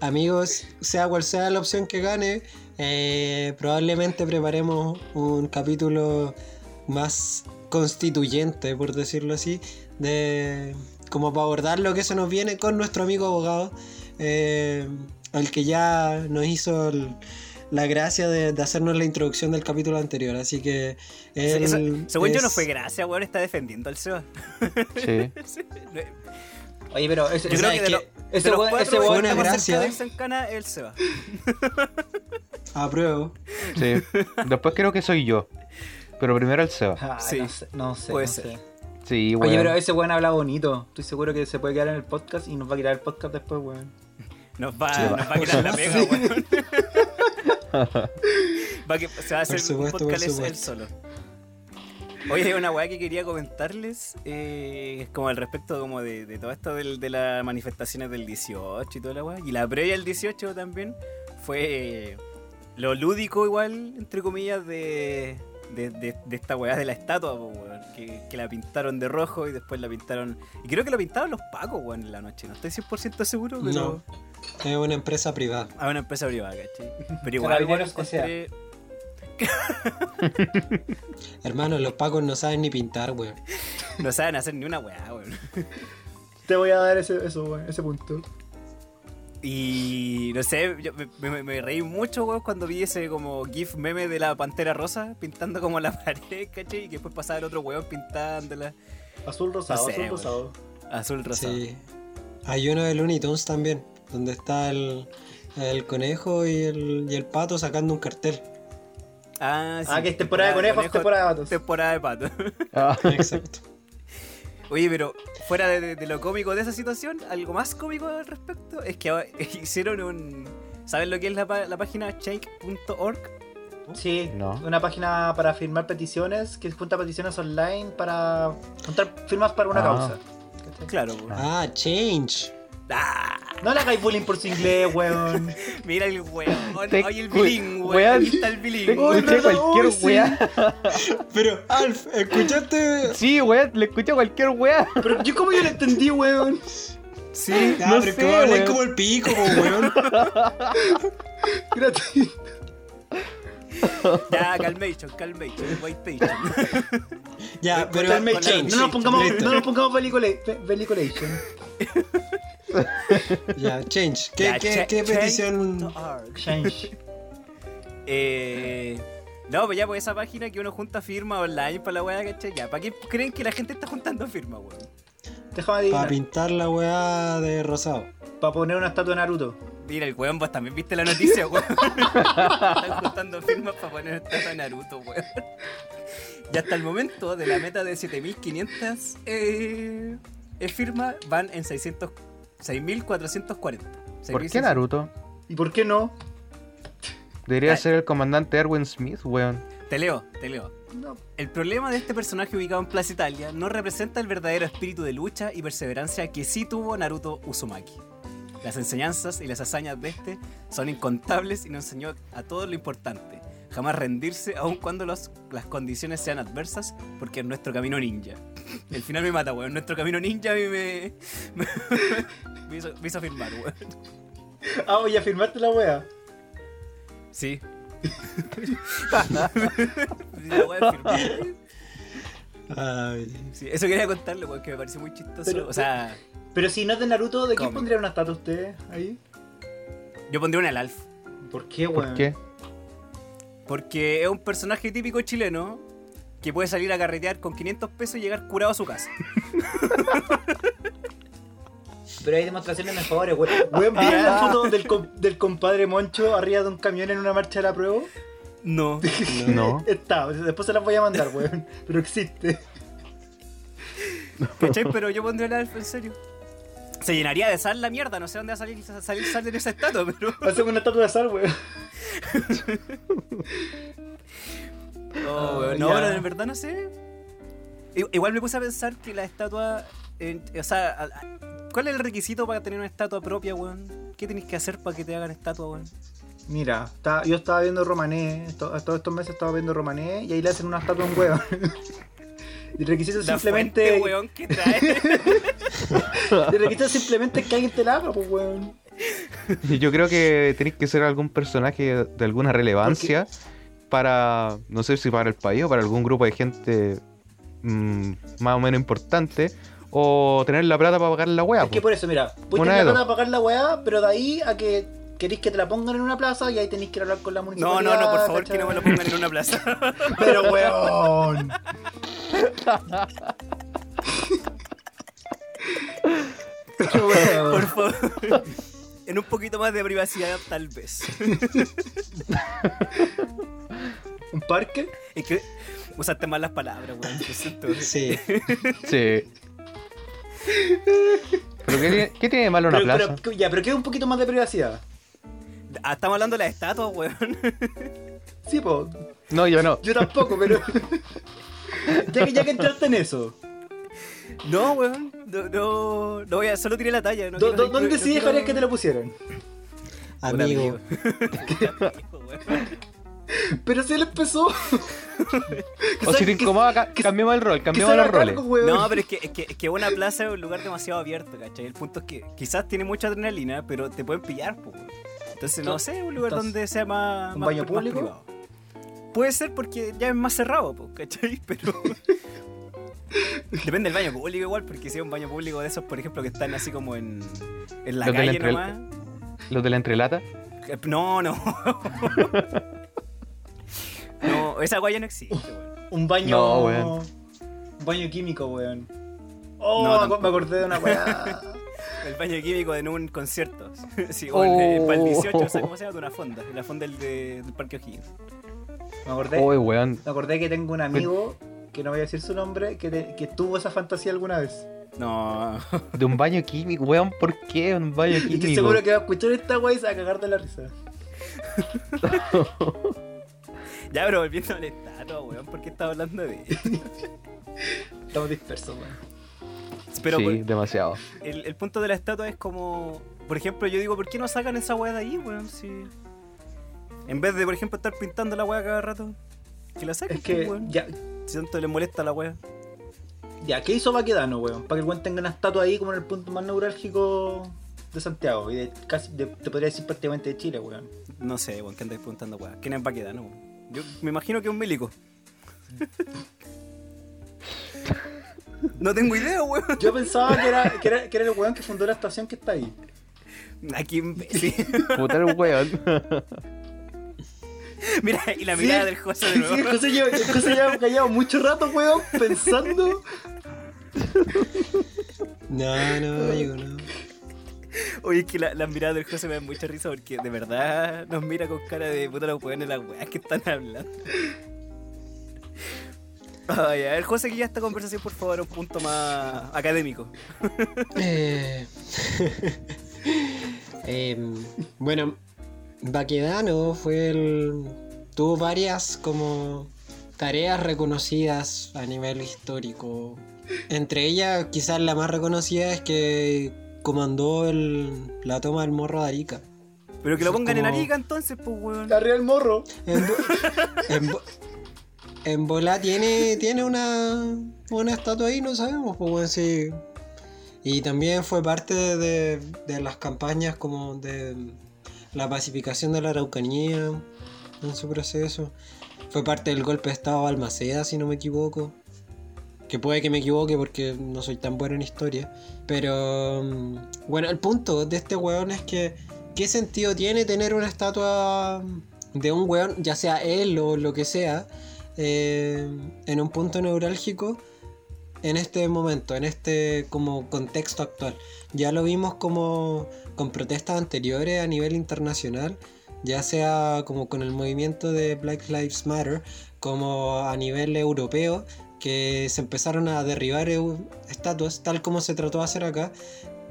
amigos, sea cual sea la opción que gane, eh, probablemente preparemos un capítulo más constituyente, por decirlo así, de como para abordar lo que se nos viene con nuestro amigo abogado, eh, el que ya nos hizo el- la gracia de, de hacernos la introducción del capítulo anterior. Así que él Eso- según yo no es- fue gracia, weón, está defendiendo al Seba. Sí. Oye, pero ese, Yo creo que es que los- ese weón- ese weón una gracia. cana es el Seba. apruebo. Sí. Después creo que soy yo. Pero primero el Seba. Ay, Sí, no sé, no sé. puede no ser. sé. Sí, Oye, pero ese weón habla bonito. Estoy seguro que se puede quedar en el podcast y nos va a quitar el podcast después, weón. Nos va, Sí, nos va a quitar la pega, weón. Va a que, se va a hacer supuesto, un podcast él- solo. Oye, hay una weá que quería comentarles, eh, es como al respecto como de, de todo esto del- de las manifestaciones del 18 y toda la weá, y la previa del 18 también, fue eh, lo lúdico igual, entre comillas, de, de, de- de esta weá de la estatua, po, weón, que, que la pintaron de rojo y después la pintaron, y creo que la pintaron los pacos, weón, en la noche, no estoy 100% seguro, pero... No. Es una empresa privada. A una empresa privada, ¿cachai? Pero igual, igual encontré... Hermano, los pacos no saben ni pintar, weón. No saben hacer ni una weá, weón. Te voy a dar ese, eso, weón, ese punto. Y no sé, yo me, me- me reí mucho, weón, cuando vi ese como GIF meme de la pantera rosa pintando como la pared, ¿cachai? Y que después pasaba el otro weón pintándola Azul rosado, No sé, azul weón. rosado. azul rosado. Sí. Hay uno de Looney Tunes también, donde está el, el conejo y el, y el pato sacando un cartel. Ah, sí. Ah, que es temporada de conejos, temporada de patos. Temporada de pato. Ah, Exacto. Oye, pero fuera de, lo cómico de esa situación, algo más cómico al respecto es que hicieron un. ¿Saben lo que es la, pa- la página shake.org? Sí, No. una página para firmar peticiones que junta peticiones online para juntar firmas para una Ah. causa. Claro, weón. Ah, Change. Ah, No le hagáis bullying por su inglés, weón. mira el weón. Te Oye, el bilingüe. weón. Aquí está el te bilingüe. Uy, escuché verdad, cualquier sí. weá. Pero, Alf, ¿escuchaste? Sí, weá, le escuché cualquier weá. Pero yo como yo lo entendí, weón. Sí. Ya, No pero es sé, a weón. como el pico, weón. Gratis. Ya, calmation, calmation, white patient. Ya, pero Change. no nos pongamos, no nos pongamos pelicula- pe- peliculation. Ya, Change. ¿Qué, Ya, qué, check- qué petición? Change. Eh, no, pues ya, pues esa página que uno junta firma online para la weá, ¿cachai? Ya, ¿para qué creen que la gente está juntando firmas, weón? Déjame Para pintar la weá de rosado. Para poner una estatua de Naruto. Mira, el weón, vos también viste la noticia, weón. Están juntando firmas para poner estatua de Naruto, weón. Y hasta el momento de la meta de 7500 eh, eh, firmas van en 600 6.440. ¿Por qué Naruto? ¿Y por qué no? Debería Ay. ser el comandante Erwin Smith, weón. Te leo, te leo. No. El problema de este personaje ubicado en Plaza Italia no representa el verdadero espíritu de lucha y perseverancia que sí tuvo Naruto Uzumaki. Las enseñanzas y las hazañas de este son incontables y nos enseñó a todo lo importante. Jamás rendirse aun cuando los- las condiciones sean adversas porque es nuestro camino ninja. El final me mata, weón. Nuestro camino ninja a mí me, me, me hizo, me hizo firmar, weón. Ah, oye, firmaste la wea. Sí. La weá firmar. Ay, Sí, eso quería contarle, weón, que me pareció muy chistoso. Pero- o sea, Pero si no es de Naruto, ¿de quién pondría una estatua usted ahí? yo pondría una al Alf. ¿Por qué, weón? ¿Por qué? Porque es un personaje típico chileno que puede salir a carretear con 500 pesos y llegar curado a su casa. Pero hay demostraciones mejores, weón. Weón, ¿vieron la foto del, com- del compadre Moncho arriba de un camión en una marcha de la prueba? No. No. Está, después se las voy a mandar, weón. Pero existe. ¿Cachai? Pero yo pondría el Alf en serio. Se llenaría de sal la mierda, no sé dónde va a salir, sal en esa estatua, pero. Hacemos una estatua de sal, weón. Oh, no, pero en verdad no sé. Igual me puse a pensar que la estatua. eh, o sea, ¿cuál es el requisito para tener una estatua propia, weón? ¿Qué tenés que hacer para que te hagan estatua, weón? Mira, está- yo estaba viendo Romané, todos estos meses estaba viendo Romané y ahí le hacen una estatua weón. Y el requisito es La simplemente. fuente, weón, que trae. El requisito es simplemente que alguien te la haga, pues weón. Yo creo que tenéis que ser algún personaje de alguna relevancia para, no sé si para el país o para algún grupo de gente mm, más o menos importante, o tener la plata para pagar la wea. Es que po. por eso, mira, Una de tener dos. para pagar la weá, pero de ahí a que queréis que te la pongan en una plaza y ahí tenéis que hablar con la No, municipalidad. no, no, por favor, ¿cachai? que no me lo pongan en una plaza. Pero weón. Pero, weón. Por favor. En un poquito más de privacidad, tal vez. ¿Un parque? Es que usaste mal las palabras, weón. Sí. Sí. ¿Pero qué, tiene- qué tiene de malo una Pero, plaza? pero- ya, pero ¿qué es un poquito más de privacidad? Ah, estamos hablando de las estatuas, weón. Sí, po. No, yo no. Yo tampoco, pero. ya, que, ya que entraste en eso, No, weón. No, no, no voy a, solo tiré la talla. No ¿dó- quiero- dó- ¿dónde no sí quiero- dejarías que te lo pusieran? Amigo. Pero si él empezó. O si te incomoda, ca- cambiamos el rol, cambiamos los roles. No, pero es que, es, que, es que una plaza es un lugar demasiado abierto, ¿cachai? El punto es que quizás tiene mucha adrenalina, pero te pueden pillar, po, weón. Entonces, no sé, un lugar Entonces, donde sea más. ¿un más- baño público? Puede ser porque ya es más cerrado, ¿cachai? Pero. Depende del baño público igual, porque si es un baño público de esos, por ejemplo, que están así como en, en la Los calle entre- nomás. Los de la entrelata. Eh, No, no. no, esa guaya no existe, weón. Un baño. No, weón. Un baño químico, weón. Oh, No, me acordé de una weá. El baño químico en un concierto. Sí, o el, para el 18, Oh. o sea, ¿cómo se llama? De una fonda. La fonda del, de- del Parque O'Higgins. Me acordé, weón. me acordé que tengo un amigo, que no voy a decir su nombre, que, te- que tuvo esa fantasía alguna vez. No. De un baño químico, weón. ¿Por qué un baño Y químico? estoy seguro que va a escuchar esta weá y se va a cagar de la risa. Ya, pero volviendo a la estatua, weón, ¿por qué estaba hablando de? Estamos dispersos, weón. Pero sí, por- demasiado. el, el punto de la estatua es como. Por ejemplo, yo digo, ¿por qué no sacan esa weá de ahí, weón? Si. En vez de, por ejemplo, estar pintando la weá cada rato, que la saquen, Es que, pues, weón. ya, Si tanto les molesta la weá. ya, ¿qué hizo Baquedano, weón? Para que el weón tenga una estatua ahí como en el punto más neurálgico de Santiago y de casi, de- te podría decir prácticamente de Chile, weón. No sé, weón, que andáis preguntando weá. ¿Quién es Baquedano, weón? Yo me imagino que es un milico. no tengo idea, weón. Yo pensaba que era, que era, que era el weón que fundó la estación que está ahí. Aquí imbécil. Puta el weón. Mira, y la mirada del José de Sí, nuevo. el José lleva, el José lleva callado mucho rato, weón, pensando. No, no, digo, no. Oye, es que la, la mirada del José me da mucha risa porque de verdad nos mira con cara de puta los weones las weas que están hablando. Ay, a ver, José, que ya esta conversación, por favor, a un punto más académico. Eh, em, bueno, Baquedano fue el. tuvo varias como tareas reconocidas a nivel histórico. Entre ellas, quizás la más reconocida es que comandó el, la toma del morro de Arica. Pero que lo pongan en Arica entonces, pues weón. Arriba el morro. En, en Bolá tiene, tiene una, una estatua ahí, no sabemos, pues sí. Y también fue parte de, de las campañas como de la pacificación de la Araucanía en su proceso. Fue parte del golpe de Estado de Balmaceda, si no me equivoco. Que puede que me equivoque porque no soy tan bueno en historia. Pero mm, bueno, el punto de este weón es que ¿qué sentido tiene tener una estatua de un weón, ya sea él o lo que sea, eh, en un punto neurálgico en este momento, en este como contexto actual? Ya lo vimos como con protestas anteriores a nivel internacional, ya sea como con el movimiento de Black Lives Matter, como a nivel europeo, que se empezaron a derribar estatuas, tal como se trató de hacer acá.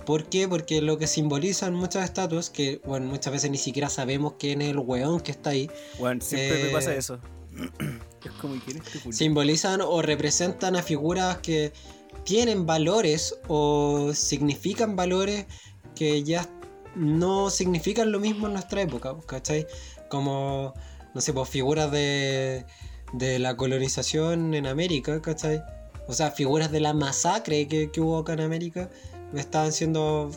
¿Por qué? Porque lo que simbolizan muchas estatuas, que bueno, muchas veces ni siquiera sabemos quién es el weón que está ahí, Weón, siempre me Eh, pasa eso. simbolizan o representan a figuras que tienen valores o significan valores que ya no significan lo mismo en nuestra época, ¿cachai? Como, no sé, pues figuras de, de la colonización en América, ¿cachai? O sea, figuras de la masacre que, que hubo acá en América estaban siendo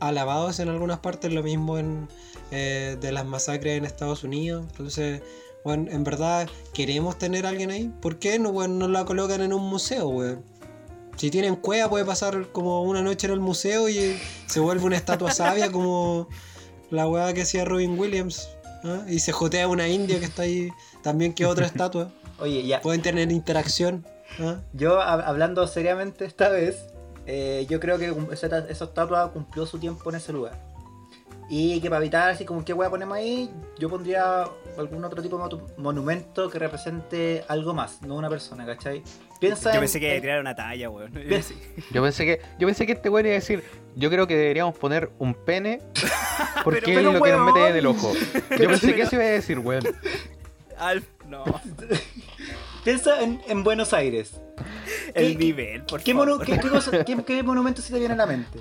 alabados en algunas partes, lo mismo en, eh, de las masacres en Estados Unidos. Entonces, bueno, en verdad, ¿queremos tener a alguien ahí? ¿Por qué no, weón, no la colocan en un museo, weón? Si tienen cueva, puede pasar como una noche en el museo y se vuelve una estatua sabia como la weá que hacía Robin Williams. ¿ah? Y se jotea una india que está ahí también que otra estatua. Oye, ya. Pueden tener interacción. ¿ah? Yo, hab- hablando seriamente esta vez, eh, yo creo que esa, esa estatua cumplió su tiempo en ese lugar. Y que para evitar así como qué hueá ponemos ahí, yo pondría algún otro tipo de monumento que represente algo más, no una persona, ¿cachai? Piensa Yo en- pensé que iba a en- tirar una talla, weón. Yo pensé que, yo pensé que este weón iba a decir, yo creo que deberíamos poner un pene porque Pero- es lo que nos mete en el ojo. Yo pensé que eso iba a decir, weón. Alf, no. Piensa en, en Buenos Aires. El ¿Qué- nivel, por ¿Qué, favor. mono- qué- qué cosa- qué- qué monumento se te viene a la mente?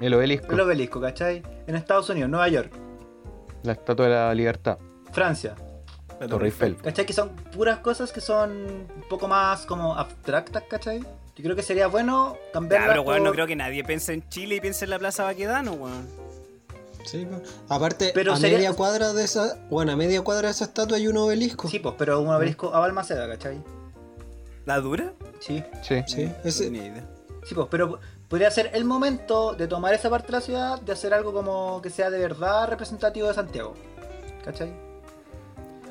El obelisco, El obelisco, ¿cachai? En Estados Unidos, Nueva York, la estatua de la libertad, Francia. La Torre Eiffel. ¿Cachai? Que son puras cosas que son un poco más como abstractas, ¿cachai? Yo creo que sería bueno Ya, cambiarlas pero weón, no creo que nadie piense en Chile y piense en la Plaza Baquedano, weón. Sí, po. Aparte, Pero a sería- media cuadra de esa. Bueno, a media cuadra de esa estatua hay un obelisco. Sí, pues, pero un obelisco a Balmaceda, ¿cachai? ¿La dura? Sí, Sí. Sí, No ese- tenía idea. sí, pues, pero podría ser el momento de tomar esa parte de la ciudad, de hacer algo como que sea de verdad representativo de Santiago. ¿Cachai?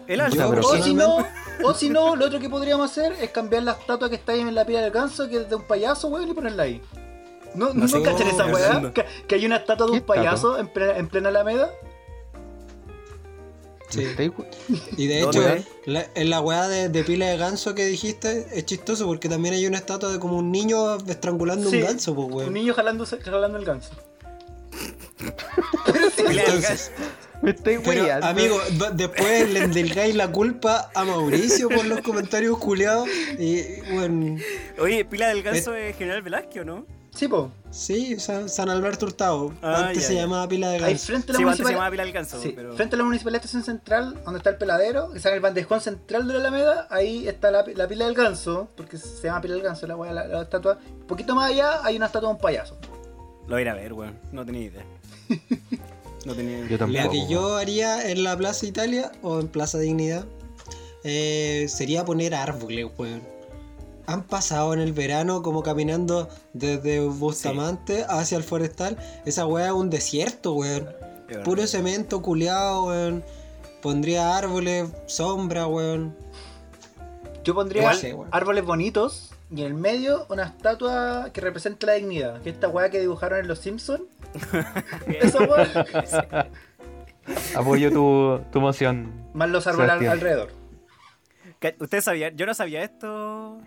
El Yo, alza, pero O si no, o si no, lo otro que podríamos hacer es cambiar la estatua que está ahí en la pila del ganso, que es de un payaso, weón, y ponerla ahí. ¿No, no, No cachan esa weá? Que, que hay una estatua de ¿Qué un payaso en plena, en plena Alameda. Sí. ¿Estáis ju- Y de ¿Dónde hecho, la- en la weá de, de pila de ganso que dijiste es chistoso porque también hay una estatua de como un niño estrangulando Sí, un ganso, pues Un weón. niño jalándose, jalando el ganso. Entonces, Me estáis pero amigo, después le endilgáis la culpa a Mauricio por los comentarios culiados. Y bueno, Oye, Pila del Ganso es General Velázquez, ¿o no? Sí, po. sí, San, San Alberto Hurtado. Ah, Antes ya, se ya. llamaba pila de Ahí ganso. frente a la Sí, antes se municipalidad. llamaba Pila del Ganso, Sí, pero... frente a la municipalidad de Estación Central, donde está el peladero, que está en el bandejón central de la Alameda, ahí está la, la pila del ganso, porque se llama pila del ganso, la, la, la estatua. Un poquito más allá hay una estatua de un payaso. Lo voy a ir a ver, weón. No tenía idea. No tenía. Yo tampoco. La que yo haría en la Plaza Italia o en Plaza Dignidad eh, sería poner árboles, weón. Han pasado en el verano como caminando desde Bustamante hacia el Forestal. Esa weá es un desierto, weón. Puro cemento culeado, weón. Pondría árboles, sombra, weón. Yo pondría árboles bonitos y en el medio una estatua que represente la dignidad, que es esta weá que dibujaron en Los Simpsons. Esa weá, Apoyo tu, tu moción. más los árboles al- alrededor. Ustedes sabían, yo no sabía esto.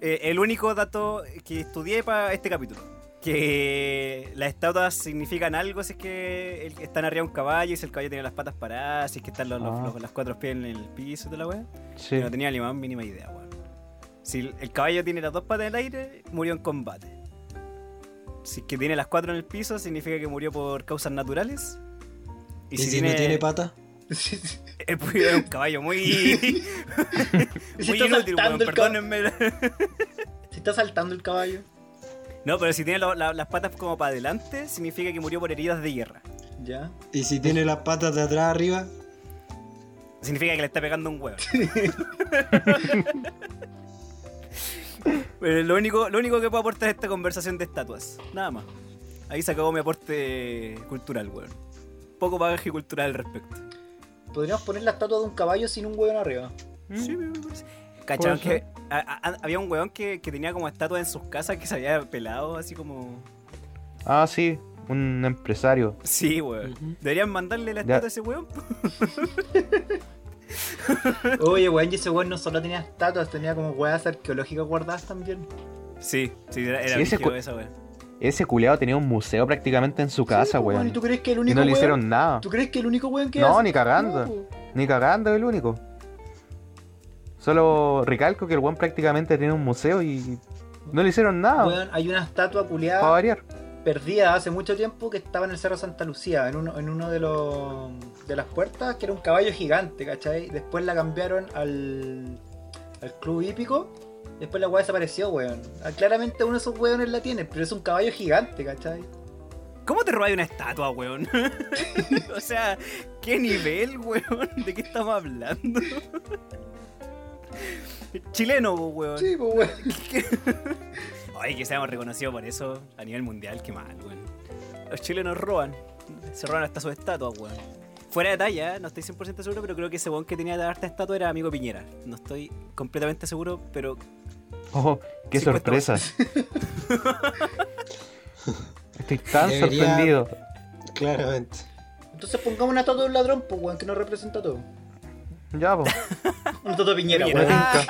Eh, el único dato que estudié para este capítulo. Que las estatuas significan algo si es que están arriba de un caballo y si el caballo tiene las patas paradas, si es que están los, los- Ah. los- las cuatro pies en el piso de la wea. Sí. No tenía ni más mínima idea, weón. Si el, caballo tiene las dos patas en el aire, murió en combate. Si es que tiene las cuatro en el piso, significa que murió por causas naturales. Y, si, no tiene pata. Es un caballo muy. Muy está inútil, weón. saltando el caballo. Perdónenme. Si está saltando el caballo. No, pero si tiene lo- la- las patas como para adelante, significa que murió por heridas de guerra. Ya. y si tiene las patas de atrás arriba, Significa que le está pegando un huevo. Pero lo único, lo único que puedo aportar es esta conversación de estatuas. Nada más. Ahí se acabó mi aporte cultural, weón. Poco bagaje cultural al respecto. Podríamos poner la estatua de un caballo sin un hueón arriba. Sí, me parece. ¿Cacharon que a- a- había un weón que, que tenía como estatuas en sus casas que se había pelado así como... Ah, sí. Un empresario. Sí, weón. Deberían mandarle la Ya. estatua a ese weón. Oye, weón, y ese weón no solo tenía estatuas, tenía como weas arqueológicas guardadas también. Sí, sí, era, era Sí, ese cu- esa weón. Ese culeado tenía un museo prácticamente en su casa, Sí, pues, weón. ¿Y tú crees que el Y único no le weón- hicieron nada. ¿Tú crees que el único weón que No, hace- ni cagando. No, po. Ni cagando es el único. Solo recalco que el weón prácticamente tiene un museo y no le hicieron nada. Weón, hay una estatua Para variar. perdida hace mucho tiempo que estaba en el Cerro Santa Lucía, en uno, en uno de los de las puertas, que era un caballo gigante, ¿cachai? Después la cambiaron al, al club hípico. Después la weá desapareció, weón. Ah, Claramente uno de esos weones la tiene, pero es un caballo gigante, ¿cachai? ¿Cómo te robáis una estatua, weón? o sea, ¿qué nivel, weón? ¿De qué estamos hablando? Chileno, weón. Sí, pues weón. Ay, que seamos reconocidos por eso a nivel mundial, qué mal, weón. Los chilenos roban. Se roban hasta sus estatuas, weón. Fuera de talla, no estoy 100% seguro, pero creo que ese weón que tenía de harta estatua era amigo Piñera. No estoy completamente seguro, pero Oh, qué 50 sorpresa. Estoy tan Debería- sorprendido. claramente. Entonces pongamos una estatua de un ladrón, pues weón, que nos representa todo. Ya, po. Una estatua de Piñera, weón. Ah.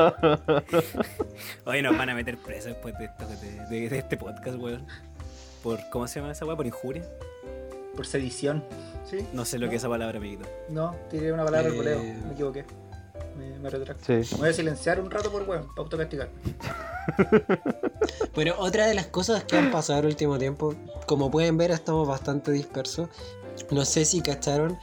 Oye, nos van a meter preso después de, esto, de, de- de este podcast, weón. Por, ¿Cómo se llama esa weá? ¿Por injuria? Por sedición. ¿Sí? No sé lo que es esa palabra, amiguito. No, tiré una palabra al Eh. voleo. Me equivoqué. Me, me retracto. Sí. Me voy a silenciar un rato por weón, para autocastigar. Pero otra de las cosas que han pasado el último tiempo, como pueden ver, estamos bastante dispersos. No sé si cacharon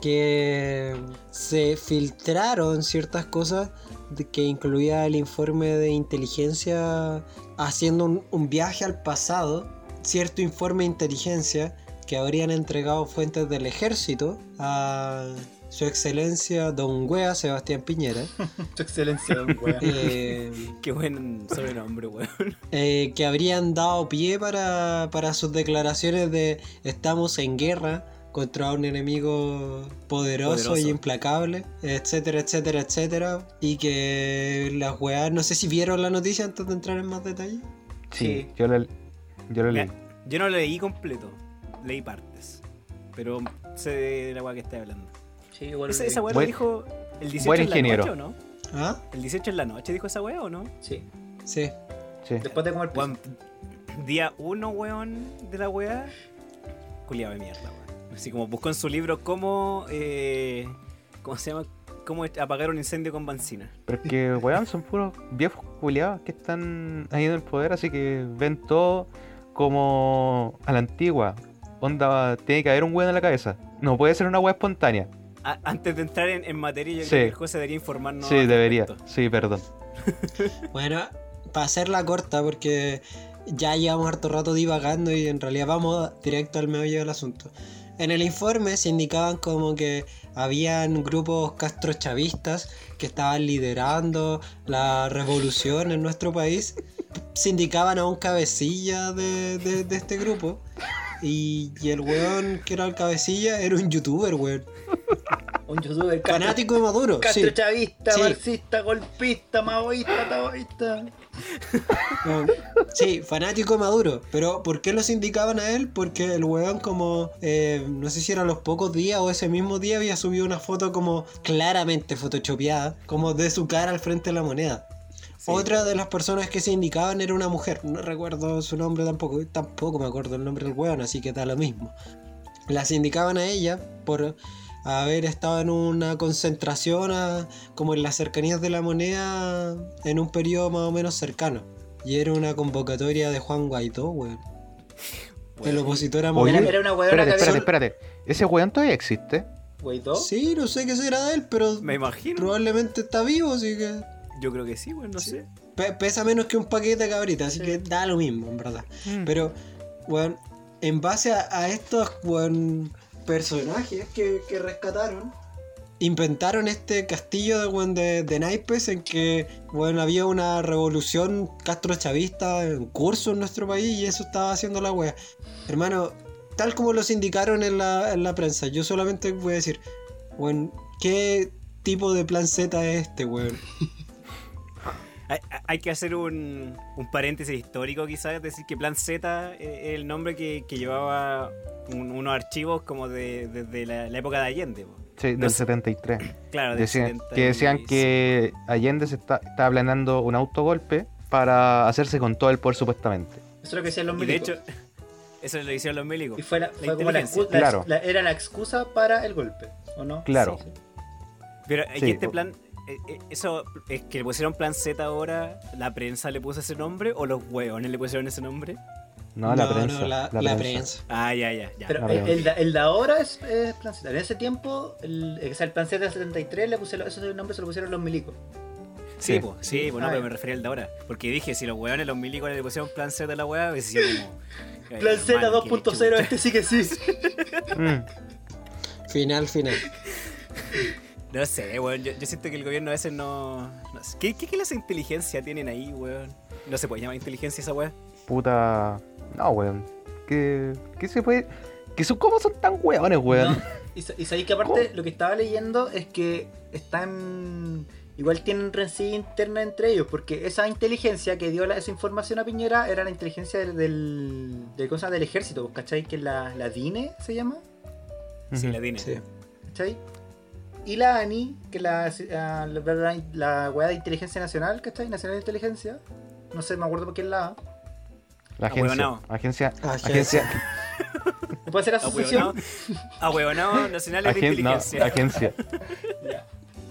que se filtraron ciertas cosas de- que incluía el informe de inteligencia haciendo un, un viaje al pasado, cierto informe de inteligencia que habrían entregado fuentes del ejército a, su excelencia Don Wea Sebastián Piñera, Su excelencia, don weón. eh, Qué buen sobrenombre, weón. eh, que habrían dado pie para, para sus declaraciones de estamos en guerra contra un enemigo poderoso, Poderoso. y implacable, etcétera, etcétera, etcétera. Y que las weas, no sé si vieron la noticia antes de entrar en más detalle. Sí, Sí. yo yo lo leí. Mira, Yo no lo leí completo, leí partes. Pero sé de la weá que estoy hablando. Sí, igual Esa, weá Buen- lo dijo el 18 buen en la noche, ¿o no? ¿Ah? ¿El 18 en la noche dijo esa weá o no? Sí. Sí. Sí. Después de comer. Weón, día 1, weón, de la weá. Culiado de mierda, weón. Así como buscó en su libro cómo. Eh, ¿Cómo se llama? Cómo apagar un incendio con benzina. Pero es que, weón, son puros viejos culiados que están ahí en el poder, así que ven todo como a la antigua. Onda, tiene que haber un weón en la cabeza. No puede ser una weá espontánea. A- antes de entrar en, en materia, yo Sí. creo que el juez debería informarnos. sí, debería. respecto. Sí, perdón. Bueno, para hacerla corta, porque ya llevamos harto rato divagando y en realidad vamos directo al meollo del asunto. En el informe se indicaban como que habían grupos castrochavistas que estaban liderando la revolución en nuestro país. Se indicaban a un cabecilla de, de- de este grupo. Y, y el weón que era el cabecilla era un youtuber, weón. Un youtuber castro- Fanático de Maduro. sí. castrochavista, Sí. marxista, golpista, maoísta, taoísta. Sí, fanático de Maduro. Pero ¿por qué los indicaban a él? Porque el weón como, eh, no sé si eran los pocos días o ese mismo día había subido una foto como claramente photoshopeada, como de su cara al frente de la moneda. Sí. Otra de las personas que se indicaban era una mujer, no recuerdo su nombre tampoco, tampoco me acuerdo el nombre del weón, así que da lo mismo. Las indicaban a ella por haber estado en una concentración a- como en las cercanías de la moneda en un periodo más o menos cercano. Y era una convocatoria de Juan Guaidó, weón. El opositor a Oye, Era, una huevona Espérate, espérate, espérate. ¿Ese weón todavía existe? Guaidó. Sí, no sé qué será de él, pero Me imagino. probablemente está vivo, así que... Yo creo que sí, weón, no sé. Pe- pesa menos que un paquete de cabrita, así Sí. que da lo mismo, en verdad. Mm. Pero, weón, en base a, a estos, weón, personajes que, que rescataron, inventaron este castillo de, weón, de, de naipes en que, weón, había una revolución castrochavista en curso en nuestro país y eso estaba haciendo la wea. Hermano, tal como los indicaron en la, en la prensa, yo solamente voy a decir, weón, ¿qué tipo de plan Z es este, weón? Hay, hay que hacer un, un paréntesis histórico, quizás, decir que Plan Z es el nombre que, que llevaba un- unos archivos como de, la, la época de Allende. po. Sí, No del sé. 73. Claro, del Decían, 70 que decían que Allende se está, estaba planeando un autogolpe para hacerse con todo el poder supuestamente. Eso es lo que decían los Y de milicos. hecho, eso lo hicieron los milicos. Y fue, la- la fue como la, Claro. la- era la excusa para el golpe, ¿o no? Claro. Sí. Pero es Sí, que este plan, eh, eh, eso es que le pusieron Plan Z ahora, la prensa le puso ese nombre o los hueones le pusieron ese nombre. No, la prensa. la, la la prensa. prensa. Ah, ya, ya, ya. Pero el, el, de- ahora es, es Plan Z. En ese tiempo, el, el Plan Z del 73, le pusieron, ese nombre se lo pusieron los milicos. sí, sí. po, sí, po, no, Ah, pero me refería al de ahora. Porque dije, si los hueones, los milicos le pusieron Plan Z a la hueá, sido como. eh, Plan Z hermano, qué 2.0, chucha. este sí que sí. Mm. Final, final. No sé, weón. Yo, yo siento que el gobierno a veces no. no sé. ¿Qué, qué clase de inteligencia tienen ahí, weón? No se puede llamar inteligencia esa weá. Puta. No, weón. ¿Qué, qué se puede.? ¿Qué son, ¿Cómo son tan weones, weón? No, Y, y sabéis que aparte lo que estaba leyendo es que están. Igual tienen rencilla interna entre ellos, porque esa inteligencia que dio la- esa información a Piñera era la inteligencia del, del, del, ¿cómo se llama? del ejército, ¿cachai? Que la, la DINE se llama, Sí, la tiene. Sí. ¿cachai? Y la ANI, que es la, la, la, la, weá de inteligencia nacional, ¿cachai? Nacional de Inteligencia. No sé, me acuerdo por qué es la A. La agencia. Ahueonao. Agencia. Agencia. Agencia. ¿Me puede ser asociación? Ahueonao Nacionales de agen- no, Inteligencia. agencia.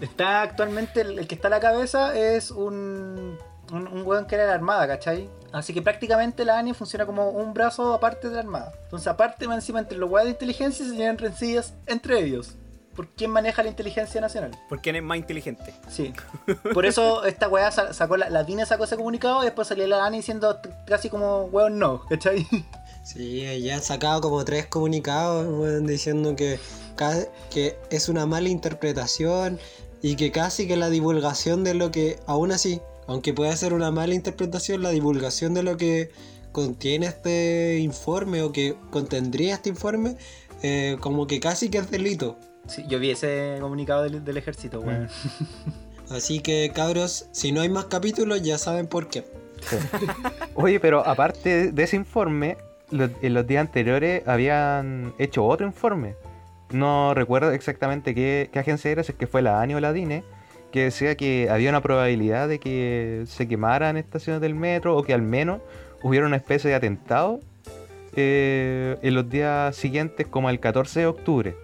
Está actualmente, el, el que está a la cabeza es un, un, un weón que era de la Armada, ¿cachai? Así que prácticamente la ANI funciona como un brazo aparte de la Armada. Entonces, aparte, más encima, entre los weas de inteligencia se tienen rencillas entre ellos. ¿Por quién maneja la inteligencia nacional? ¿Por quién es más inteligente? Sí. Por eso esta weá sa- sacó la, la DINE sacó ese comunicado y después salió la ANI diciendo casi como weón no, ¿cachai? Sí, ya han sacado como tres comunicados weón, diciendo que es una mala interpretación y que casi que la divulgación de lo que, aún así, aunque pueda ser una mala interpretación, la divulgación de lo que contiene este informe o que contendría este informe, eh, como que casi que es delito. Sí, yo vi ese comunicado del, del ejército, weón. Así que cabros, si no hay más capítulos ya saben por qué. Oye, pero aparte de ese informe, lo- en los días anteriores habían hecho otro informe. No recuerdo exactamente qué, qué agencia era, si es que fue la ANI o la DINE, que decía que había una probabilidad de que se quemaran estaciones del metro o que al menos hubiera una especie de atentado eh, en los días siguientes, como el 14 de octubre.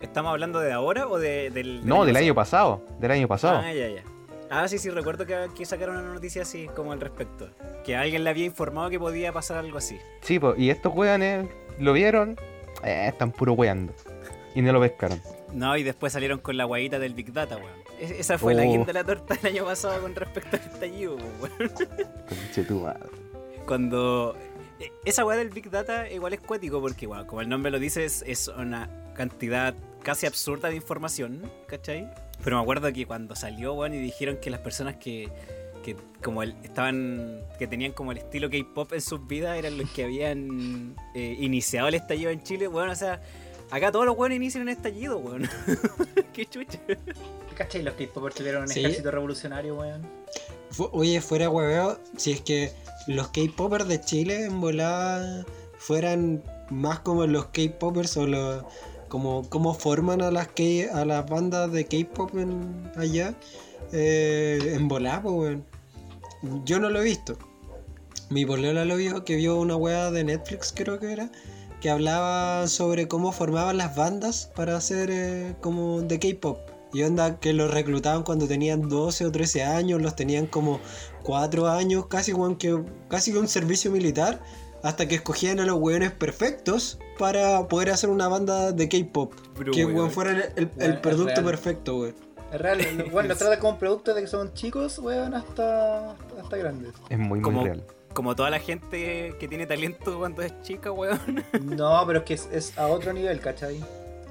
¿Estamos hablando de ahora o de, del, No, del año pasado. Del año pasado. Ah, ya, ya. Ah, sí, sí, recuerdo que, que sacaron una noticia así como al respecto. Que alguien le había informado que podía pasar algo así. Sí, pues, y estos weones lo vieron, eh, están puro weando. Y no lo pescaron. No, y después salieron con la guayita del Big Data, weón. Es- Esa fue la Oh. guinda de la torta el año pasado con respecto al estallido, weón. Conche tu madre. Cuando. eh, Esa weá del Big Data igual es cuático porque, bueno, como el nombre lo dice, es, es una cantidad casi absurda de información, ¿cachai? Pero me acuerdo que cuando salió, weón, y dijeron que las personas que, que como el, estaban, que tenían como el estilo K-pop en sus vidas eran los que habían eh, iniciado el estallido en Chile, weón, o sea, acá todos los weones inician un estallido, weón. Qué chucha. ¿Cachai? Los K-popers tuvieron un Sí. ejército revolucionario, weón. Fu- Oye, fuera hueveo, si es que los K-popers de Chile en volada fueran más como los K-popers o los como cómo forman a las K, a las bandas de K-pop allá eh, en volada, pues. Yo no lo he visto. Mi polola lo vio, que vio una wea de Netflix creo que era, que hablaba sobre cómo formaban las bandas para hacer eh, como de K-pop. Y onda que los reclutaban cuando tenían 12 o 13 años, los tenían como 4 años, casi, que, casi un servicio militar, hasta que escogían a los weones perfectos para poder hacer una banda de K-pop. Que weón. fuera el, el- el es producto perfecto, weón. Es real, lo- weón, los trata como un producto de que son chicos, weón, hasta, hasta grandes. Es muy, muy Como- real. Como toda la gente que tiene talento cuando es chica, weón. No, pero es que es, es a otro nivel, ¿cachai?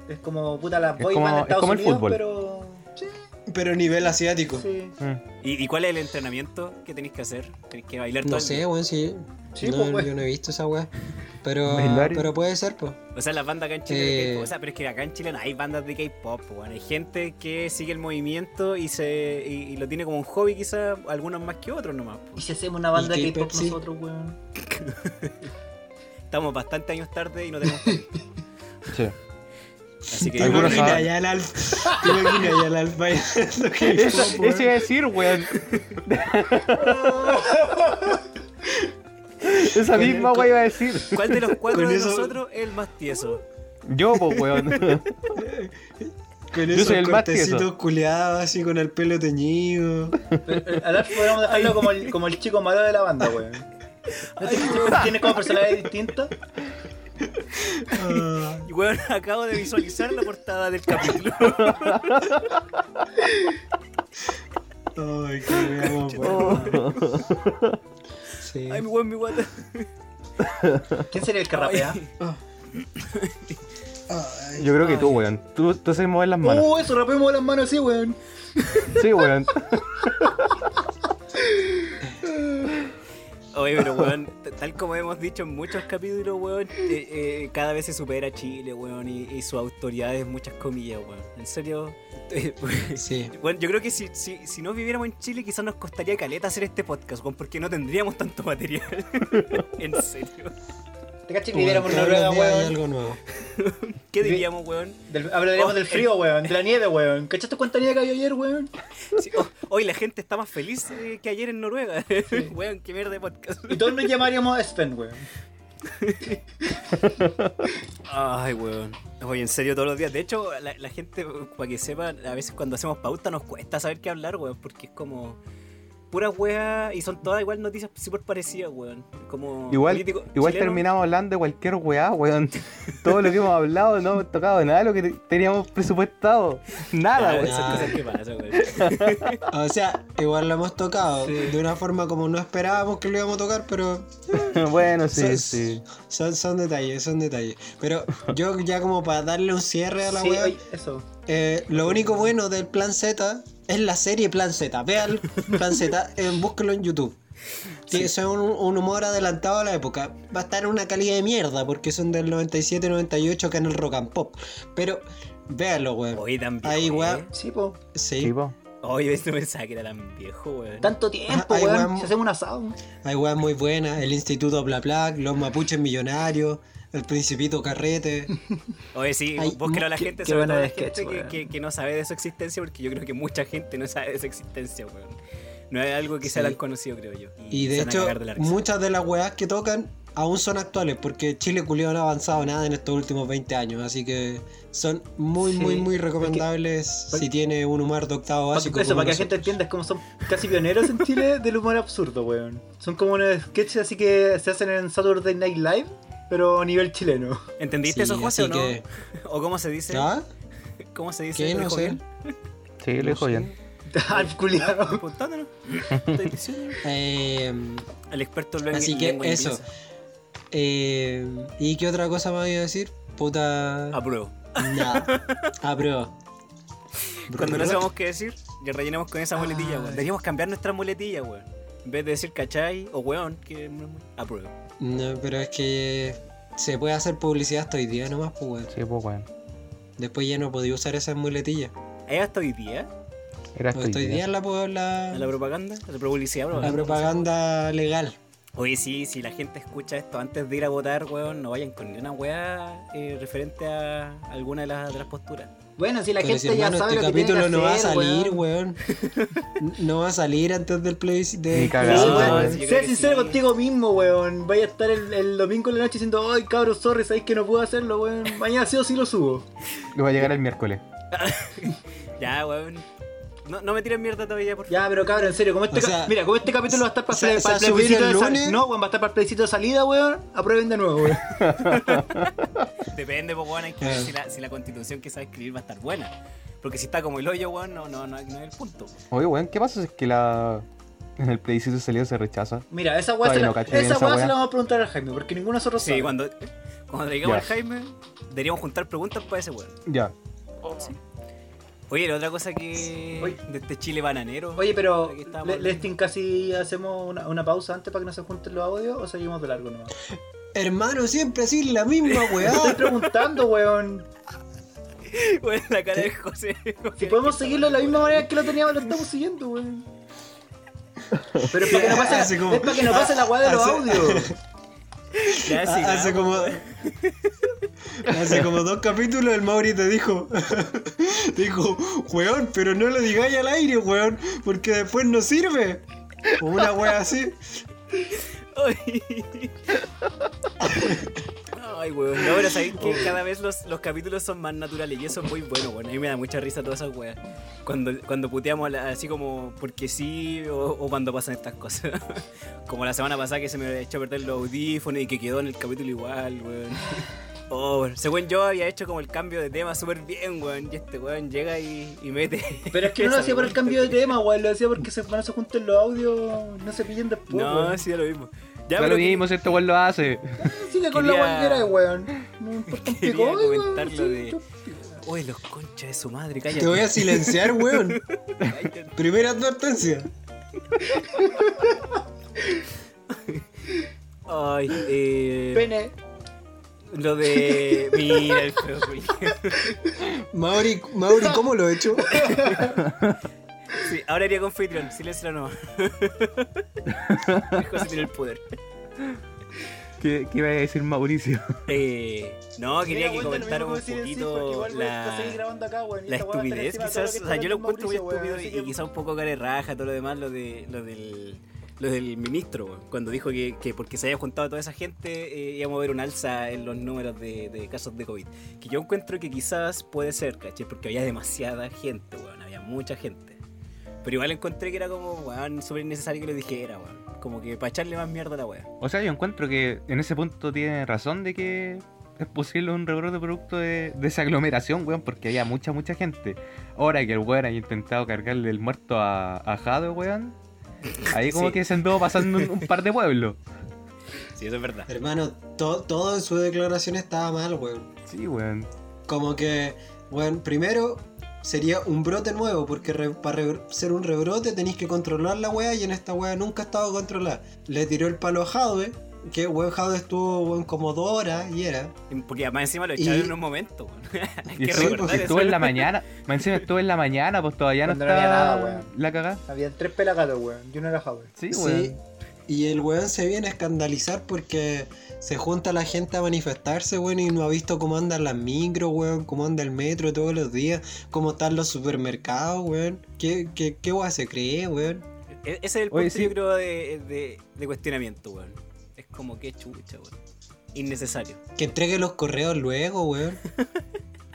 Es como puta la Es boy como- band de es Estados como el Unidos, fútbol. pero. Sí, Pero a nivel asiático. sí. Mm. ¿Y, y cuál es el entrenamiento que tenéis que hacer? ¿Tenéis que bailar todo No sé, weón, si. Sí, no, pues, weón. yo no he visto esa weá. Pero, Bailar pero puede ser, pues. O sea, las bandas acá en Chile Eh. K-pop. O sea, pero es que acá en Chile no hay bandas de K-pop, weón. Hay gente que sigue el movimiento y se y, y lo tiene como un hobby, quizás algunos más que otros nomás. po. ¿Y si hacemos una banda ¿Y de K-pop nosotros, weón? Estamos bastante años tarde y no tenemos. Sí. Así que ¿Te Algunos K-pop, Eso, iba a decir, weón. Esa Con- misma weón iba a decir. ¿cuál de los cuatro de eso- nosotros es el más tieso? Yo, pues, weón. Con esos el cortecitos tieso. culiados así con el pelo teñido. Eh, Al Alf podríamos dejarlo como el, como el chico malo de la banda, weón. ¿No ¿Tienes como personalidad distinta? Y weón, acabo de visualizar la portada del capítulo. Ay, qué buena. Sí. Ay, mi weón, mi guata. ¿Quién sería el que rapea? Ay, Yo creo que tú, weón. Tú, tú sabes mover las manos. ¡Oh, eso rapeamos las manos así, weón! Sí, weón. Oye, pero weón, tal como hemos dicho en muchos capítulos, weón, eh, eh, cada vez se supera Chile, weón, y, y su autoridad es muchas comillas, weón. En serio, Sí. bueno, yo creo que si, si, si no viviéramos en Chile, quizás nos costaría caleta hacer este podcast, weón, porque no tendríamos tanto material. en serio. ¿Te cachai que viviéramos en Noruega, weón? algo nuevo. ¿Qué diríamos, weón? Del, hablaríamos Oh, del frío, weón, de la nieve, weón. ¿Cachaste cuánta nieve cayó ayer, weón? Sí, oh, hoy la gente está más feliz eh, que ayer en Noruega. weón, qué mierda de podcast. Y todos nos llamaríamos Sven, weón. Ay, weón. Oye, en serio, todos los días. De hecho, la, la gente, para que sepa, a veces cuando hacemos pauta nos cuesta saber qué hablar, weón, porque es como. Puras weas y son todas igual noticias súper parecidas, weón. Como Igual, igual chileno. terminamos hablando de cualquier weá, weón. Todo lo que hemos hablado no hemos tocado nada de lo que te- teníamos presupuestado. Nada, weón. esas weón. cosas que pasan, weón. O sea, igual lo hemos tocado. Sí. De una forma como no esperábamos que lo íbamos a tocar, pero bueno, sí, Son- sí. son, son detalles, son detalles. Pero yo ya como para darle un cierre a la Sí, wea, oye, eso. eh, lo único bueno del Plan Z es la serie Plan Z. Vean Plan Z, eh, búsquenlo en YouTube. Que es un, un humor adelantado a la época. Va a estar en una calidad de mierda porque son del 97-98 Canal Rock and Pop. Pero véanlo, weón. Oye, tan viejo. Ahí, eh. weón. Sí, po. Sí. Sí, po. Oye, este pensaba que era tan viejo, weón. Tanto tiempo, Ah, weón. weón. Si hacemos un asado. Hay weas muy buenas. El Instituto Bla Bla, Los Mapuches Millonarios, El Principito Carrete. Oye, sí, Ay, búsquelo a la gente, qué sobre todo la de sketch, gente que, que- que no sabe de su existencia, porque yo creo que mucha gente no sabe de su existencia, weón. No es algo que sea Sí. tan conocido, creo yo. Y se de hecho, de la muchas de las weas que tocan aún son actuales, porque Chile culiao no ha avanzado nada en estos últimos 20 años, así que son muy, Sí, muy, muy recomendables si tiene un humor de octavo básico. eso, para que la gente entienda, es como son casi pioneros en Chile del humor absurdo, weón. Son como unos sketches así que se hacen en Saturday Night Live, pero a nivel chileno. ¿Entendiste Sí, eso, José, o no? que- ¿O cómo se dice? ¿Ah? ¿Cómo se dice? ¿Qué? ¿Lo No sé. bien? Sí, lo No dijo bien. Al culiado. Eh, El experto lengua Así que eso. Eh, ¿Y qué otra cosa me voy a decir? Puta. Apruebo. Nada. Apruebo. Cuando no sabemos qué decir, ya rellenamos con esa muletilla, weón. Deberíamos cambiar nuestra muletilla, weón. En vez de decir cachai o weón, que es apruebo. No, pero es que se puede hacer publicidad hasta hoy día nomás, pues, weón. Sí, pues, weón. Después ya no podía usar esas muletillas. ¿Hay hasta hoy día? Era Hasta hoy esto día la, puedo- la, ¿A la propaganda? ¿A la publicidad? la propaganda legal. Oye, sí, si la gente escucha esto antes de ir a votar, weón, no vayan con ni una weá eh, referente a alguna de las, de las posturas. Bueno, si la Pero gente si, ya hermano, sabe este lo que tiene capítulo que no va a salir, weón. weón. No va a salir antes del plebiscito. Ni de- cagado, Sí, Sé sincero sí. contigo mismo, weón. Vaya a estar el, el domingo en la noche diciendo, ay, cabros, sorry, sabéis que no puedo hacerlo, weón. Mañana sí o sí lo subo. Lo va a llegar el miércoles. Ya, weón. No, no me tiren mierda todavía, por favor. Ya, pero cabrón, en serio, como este, O sea, mira, como este capítulo va a estar para, el- para el a plebiscito el de salida. No, weón, va a estar para el plebiscito de salida, weón. Aprueben de nuevo, weón. Depende, pues, weón, hay que ver si la, si la constitución que sabe escribir va a estar buena. Porque si está como el hoyo, weón, no, no, no, no es el punto. Oye, weón, ¿qué pasa si es que la... en el plebiscito salido se rechaza? Mira, esa weá, se la, no esa esa weá se la vamos a preguntar al Jaime, porque ninguno de nosotros Sí, sabe. cuando, cuando digamos Ya. al Jaime, deberíamos juntar preguntas para ese weón. Ya. Oye, la otra cosa que. Oye. de este chile bananero. Oye, pero, Le-. Lestin, casi hacemos una, una pausa antes para que no se junten los audios o seguimos de largo nomás. Hermano, siempre así la misma Te weá. estoy preguntando, weón. Weón, la cara de José. Si podemos seguirlo de la misma manera que lo teníamos, lo estamos siguiendo, weón. Pero es para que no pase, Hace como- es para que no pase la weá de los audios. Hace como weón. hace como dos capítulos el Mauri te dijo te dijo weón pero no lo digáis al aire weón porque después no sirve o una wea así Ay. Weón. No, pero sabéis que cada vez los, los capítulos son más naturales y eso es muy bueno, weón. A mí me da mucha risa todas esas weas. Cuando, cuando puteamos la- así como porque sí o, o cuando pasan estas cosas. como la semana pasada que se me echó a perder los audífonos y que quedó en el capítulo igual, weón. Oh, según yo había hecho como el cambio de tema súper bien, weón. Y este weón llega y, y mete. Pero es que no lo hacía por el cambio de tema, weón. Lo hacía porque se, no se junten los audios, no se pillen después, No, weón. sí, da lo mismo. Ya, lo mismo, si este weón lo hace. Sigue con quería- la cualquiera, weón. No importa un pico, weón. comentar lo Sí, de- Uy, los conchas de su madre, cállate. te voy a silenciar weón primera advertencia Ay, eh. Pene. Lo de. Mira el feo. Mauri Mauri ¿cómo lo he hecho? Sí, ahora iría con Patreon, silencio no. José tiene el poder. ¿Qué, qué iba a decir Mauricio? Eh, no, quería Mira, que comentara un poquito la, estupidez, de quizás. O sea, yo lo encuentro muy estúpido y, quizás un poco care raja, todo lo demás, lo, de, lo del. Lo del ministro, cuando dijo que, que porque se había juntado toda esa gente eh, íbamos a ver un alza en los números de, de casos de COVID. Que yo encuentro que quizás puede ser, ¿cachai? Porque había demasiada gente, weón, había mucha gente. Pero igual encontré que era como, weón, súper innecesario que lo dijera, weón. Como que para echarle más mierda a la wea. O sea, yo encuentro que en ese punto tiene razón de que es posible un rebrote producto de, de esa aglomeración, weón, porque había mucha, mucha gente. Ahora que el weón haya intentado cargarle el muerto a, a Jade, weón, ahí como Sí. que se anduvo pasando un, un par de pueblos. Sí, eso es verdad. Hermano, to- todo en su declaración estaba mal, weón. Sí, weón. Como que, bueno, primero sería un brote nuevo, porque re- para re- ser un rebrote tenéis que controlar la wea y en esta wea nunca ha estado controlada. Le tiró el palo a Jadwe, que weón Jadwe estuvo weón, como dos horas y era. Porque además encima lo Y- echaron en un momento, weón. Hay Y que estuvo eso. en la mañana, más encima estuvo en la mañana, pues todavía no había está nada, weón. la cagada. Habían tres pelagatos, weón. Yo no era. Sí, Sí. weón. Y el weón se viene a escandalizar porque se junta la gente a manifestarse, weón, y no ha visto cómo andan las micros, weón, cómo anda el metro todos los días, cómo están los supermercados, weón. ¿Qué, qué, qué weón se cree, weón? E- Ese es el punto, Oye, sí. yo creo, de, de, de cuestionamiento, weón. Es como que chucha, weón. Innecesario. Que entregue los correos luego, weón.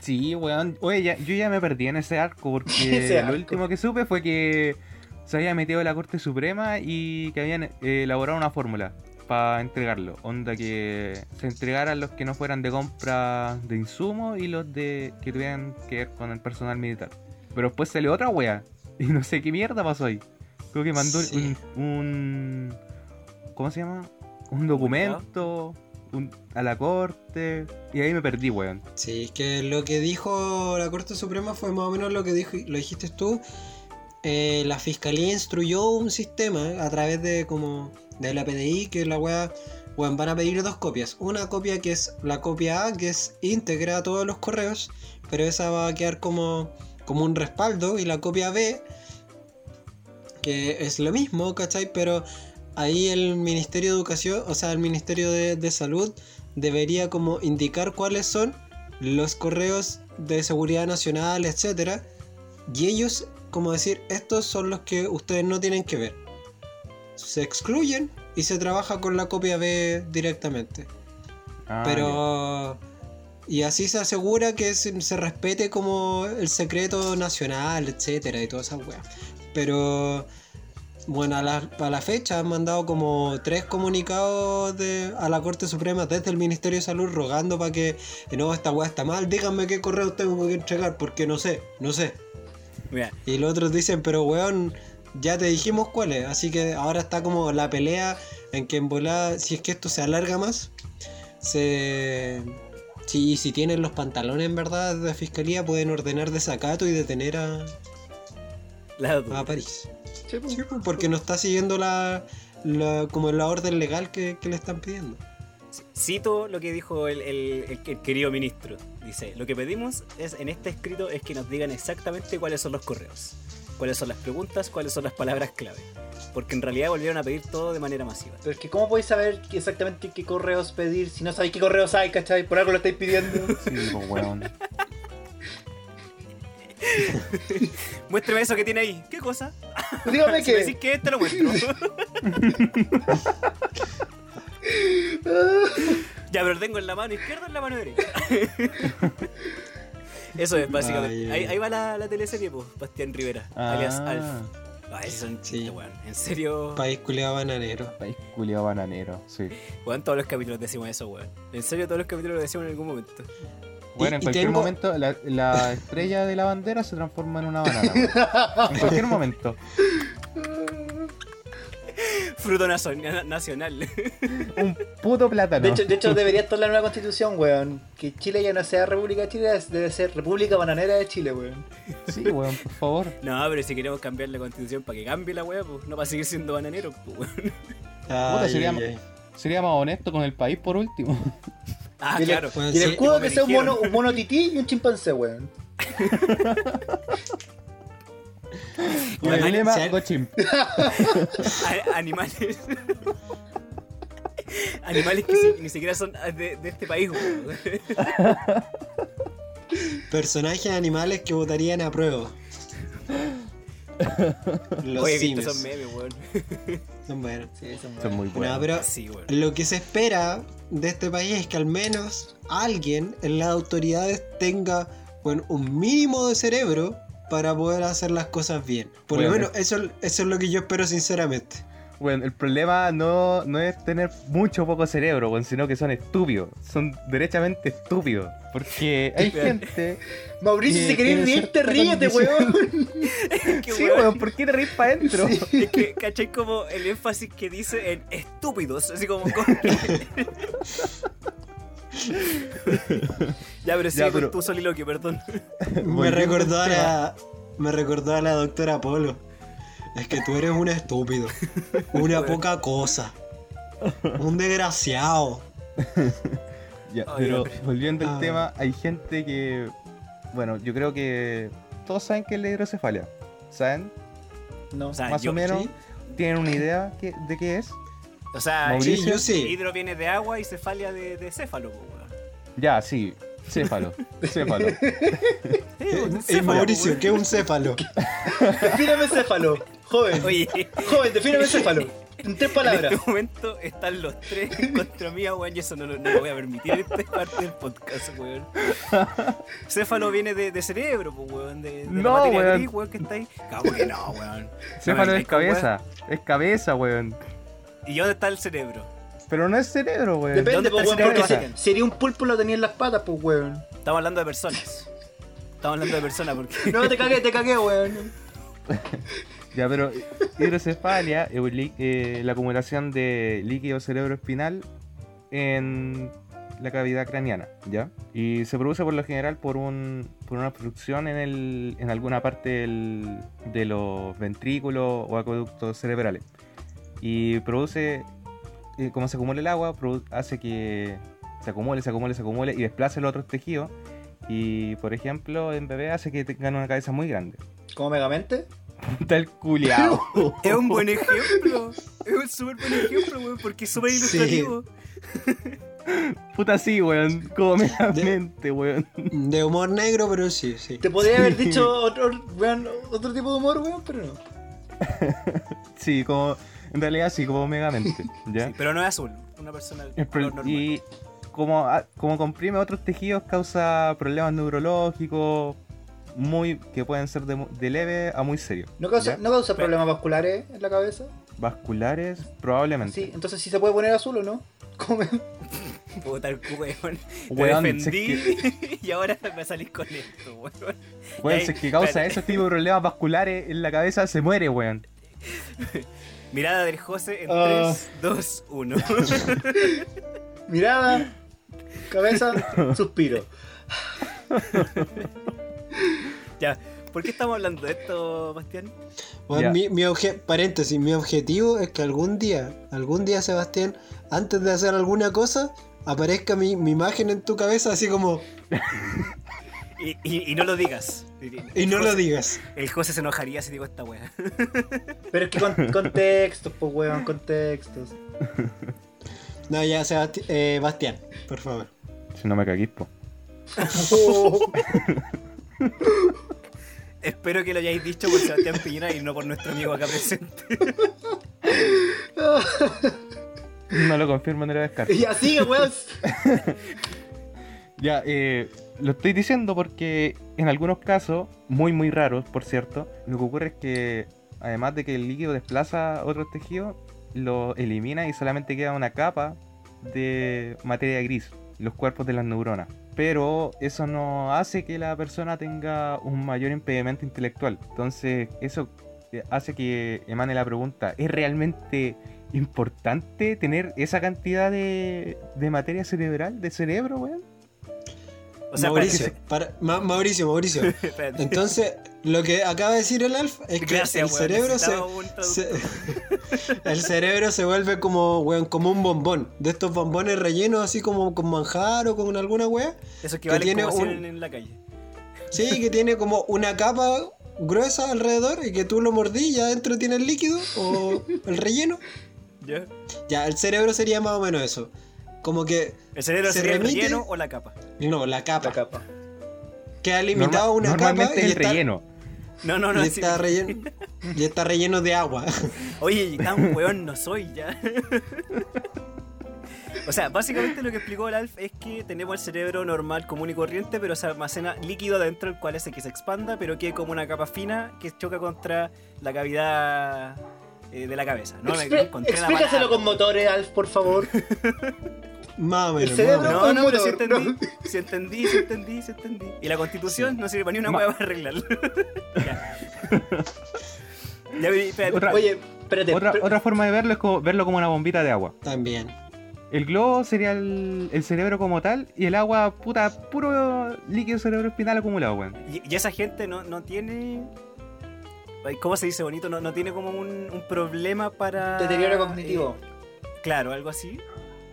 Sí, weón. Oye, ya- yo ya me perdí en ese arco porque Ese arco. lo último que supe fue que se había metido la Corte Suprema y que habían eh, elaborado una fórmula para entregarlo. Onda que se entregaran los que no fueran de compra de insumos y los de que tuvieran que ver con el personal militar. Pero después salió otra wea y no sé qué mierda pasó ahí. Creo que mandó Sí. un, un- ¿Cómo se llama? Un documento un- a la corte y ahí me perdí, weón. Sí, es que lo que dijo la Corte Suprema fue más o menos lo que dijo, lo dijiste tú. Eh, la fiscalía instruyó un sistema a través de como de la PDI que la weá, weón, van a pedir dos copias. Una copia que es la copia A, que es íntegra a todos los correos, pero esa va a quedar como, como un respaldo. Y la copia B, que es lo mismo, ¿cachai? Pero ahí el Ministerio de Educación, o sea, el Ministerio de, de Salud debería como indicar cuáles son los correos de seguridad nacional, etcétera, y ellos como decir, estos son los que ustedes no tienen que ver. Se excluyen y se trabaja con la copia B directamente. Ah, Pero y así se asegura que se, se respete como el secreto nacional, etcétera, y todas esas weas. Pero bueno, a la, a la fecha han mandado como tres comunicados de, a la Corte Suprema desde el Ministerio de Salud rogando para que eh, no, esta wea está mal, díganme qué correo tengo que entregar, porque no sé, no sé. Mira, Y los otros dicen, pero weón, ya te dijimos cuáles. Así que ahora está como la pelea en que en volada, si es que esto se alarga más, se. Si, si tienen los pantalones en verdad de fiscalía, pueden ordenar desacato y detener a, a París. Sí, pues. Sí, pues, porque no está siguiendo la, la- como la orden legal que, que le están pidiendo. Cito lo que dijo el, el- el- el querido ministro. Dice, lo que pedimos es en este escrito es que nos digan exactamente cuáles son los correos, cuáles son las preguntas, cuáles son las palabras clave. Porque en realidad volvieron a pedir todo de manera masiva. Pero es que, ¿cómo podéis saber exactamente qué correos pedir si no sabéis qué correos hay, cachai? Por algo lo estáis pidiendo. Sí, pues, weón. Muéstrame eso que tiene ahí. ¿Qué cosa? Dígame Si me que. decís que te lo muestro. ya, pero tengo en la mano izquierda o en la mano derecha. Eso es, básicamente. Ahí, va la, la teleserie, pues, Bastián Rivera, Ah, alias Alf. Ay, ese son Sí. chistes, weón. En serio, País culiado bananero. País culiado bananero, sí. weón, todos los capítulos decimos eso, weón. En serio, todos los capítulos lo decimos en algún momento. Bueno, en cualquier tengo- momento la, la estrella de la bandera se transforma en una banana. En cualquier momento. Fruto nacional. Un puto plátano. De hecho, de hecho, debería estar la nueva constitución, weón. Que Chile ya no sea República de Chile, debe ser República Bananera de Chile, weón. Sí, weón, por favor. no, pero si queremos cambiar la constitución para que cambie la weá, pues no para seguir siendo bananero, pues, weón. Ay, sería- ay, ay. Sería más honesto con el país por último. Ah, y el, claro. Bueno, y el sí, escudo que sea un mono, un mono tití y un chimpancé, weón. Y el Bueno, emblema, si- Gochim. A- animales. animales que si- ni siquiera son de, de este país. Personajes animales que votarían a prueba. Los Oye, que simios. son memes, weón. Son buenos. Sí, Son muy No, buenos. pero Sí, weón. lo que se espera de este país es que al menos alguien en las autoridades tenga bueno, un mínimo de cerebro para poder hacer las cosas bien. Por lo menos eso, eso es lo que yo espero sinceramente. Bueno, el problema no, no es tener mucho o poco cerebro, sino que son estúpidos. Son derechamente estúpidos. Porque hay gente. Mauricio, que si querés reírte, ríete, weón. Que, Sí, weón, weón, ¿por qué te reís para adentro? Es que, ¿cachai? Como el énfasis que dice en estúpidos, así como... ya, pero sí, Ya, con pero- tu soliloquio, perdón. Me recordó a la. Me recordó a la doctora Polo. Es que tú eres un estúpido. Una Bueno. poca cosa. Un desgraciado. Ya, Ay, pero volviendo al Ah. tema, hay gente que. Bueno, yo creo que. Todos saben que es la hidrocefalia. ¿Saben? No. O sea, Más yo- o menos. ¿sí? ¿Tienen una idea que- de qué es? O sea, Mauricio. Sí, yo sí. hidro viene de agua y cefalia de, de céfalo, weón. Ya, sí. Céfalo. Céfalo. Sí, Mauricio, ¿qué es un céfalo? Defíname céfalo. Joven. Oye, Joven, defíname céfalo. En tres en palabras. este momento están los tres contra mí, weón, y eso no lo, no lo voy a permitir en esta parte del podcast, weón. Céfalo viene de, de cerebro, pues, weón, de, de No, la materia weón. gris, weón, que está ahí. ¿Cómo que no, weón? Céfalo No, es cabeza. Es cabeza, weón. ¿Y dónde está el cerebro? Pero no es cerebro, weón. Depende, ¿Dónde pues, está weón, el porque si- sería un pulpo lo tenía en las patas, pues, weón. Estamos hablando de personas. Estamos hablando de personas porque... No, te cagué, te cagué, weón. Ya, pero hidrocefalia es eh, la acumulación de líquido cerebroespinal en la cavidad craneana, ¿ya? Y se produce por lo general por, un, por una obstrucción en, el, en alguna parte del- de los ventrículos o acueductos cerebrales. Y produce, eh, como se acumula el agua, hace que se acumule, se acumule, se acumule y desplace los otros tejidos. Y, por ejemplo, en bebé hace que tengan una cabeza muy grande. ¿Como Megamente? Tal culiao. Es un buen ejemplo. Es un súper buen ejemplo, weón, porque es súper Sí. ilustrativo. Puta sí, weón. Como me la mente, weón. De humor negro, pero sí, sí. Te podría haber dicho otro, weón, otro tipo de humor, weón, pero no. Sí, como. En realidad sí, como megamente. ¿Ya? Sí, pero no es azul. Una persona pro- color normal. y como, ah, como comprime otros tejidos, causa problemas neurológicos muy que pueden ser de, de leve a muy serios. ¿No causa. ¿no causa problemas vasculares en la cabeza? Vasculares, probablemente. Sí, entonces sí se puede poner azul o no. Como me- Puta el weón. Te Weón, defendí si y ahora me salís con esto, weón. Weón, si es que causa espérate. esos tipos de problemas vasculares en la cabeza, se muere, weón. Mirada del José en Ah. 3, 2, 1. Mirada, cabeza, suspiro. ya, ¿por qué estamos hablando de esto, Bastián? Bueno, mi, mi obje- paréntesis, mi objetivo es que algún día, algún día, Sebastián, antes de hacer alguna cosa, aparezca mi, mi imagen en tu cabeza así como, Y, y- y no lo digas. y no lo digas. El José se enojaría si digo esta weá. Pero es que con, contextos, pues, weón, contextos. No, ya, Sebasti- eh, Bastián, por favor. Si no me caguís, po. Oh, Espero que lo hayáis dicho por Sebastián Piñera y no por nuestro amigo acá presente. No lo confirmo, no lo descarto. y así, weón. Ya, eh, lo estoy diciendo porque en algunos casos, muy muy raros, por cierto, lo que ocurre es que además de que el líquido desplaza otros tejidos, lo elimina y solamente queda una capa de materia gris, los cuerpos de las neuronas. Pero eso no hace que la persona tenga un mayor impedimento intelectual. Entonces, eso eh, hace que emane la pregunta, ¿es realmente importante tener esa cantidad de, de materia cerebral, de cerebro, weón? O sea, Mauricio, espérate, para- Ma- Mauricio, Mauricio. Entonces, lo que acaba de decir el Alf es que Gracias, el weón, cerebro se, el cerebro se vuelve como, weón, como un bombón. De estos bombones rellenos así como con manjar o con alguna wea. Eso es que que vale tiene como un- en, la calle. Sí, que tiene como una capa gruesa alrededor y que tú lo mordí y adentro tiene el líquido o el relleno. ¿Ya? Ya, el cerebro sería más o menos eso. Como que, ¿El cerebro Se sería el relleno o la capa? no, la capa. La capa. Queda limitado a Norma- una capa normalmente el está, relleno. No, no, no. y sí. está relleno, y está relleno de agua. Oye, tan weón no soy ya. O sea, básicamente lo que explicó el Alf es que tenemos el cerebro normal, común y corriente, pero se almacena líquido dentro, el cual hace que se expanda, pero que como una capa fina que choca contra la cavidad eh, de la cabeza. ¿no? Explícaselo con motores, Alf, por favor. Más o menos, El cerebro-. No, no, pero sí entendí, no. sí entendí, sí entendí, sí entendí. Y la constitución no sirve para ni una hueá para arreglarlo. ya. ya, pero, espérate, Otra- Oye, espérate. Otra, pero- otra forma de verlo es como, verlo como una bombita de agua. También. El globo sería el, el cerebro como tal y el agua, puta, puro líquido cerebroespinal acumulado, weón. Y, y esa gente no, no tiene. ¿Cómo se dice bonito? No, no tiene como un, un problema para. Deterioro cognitivo. eh, claro, algo así.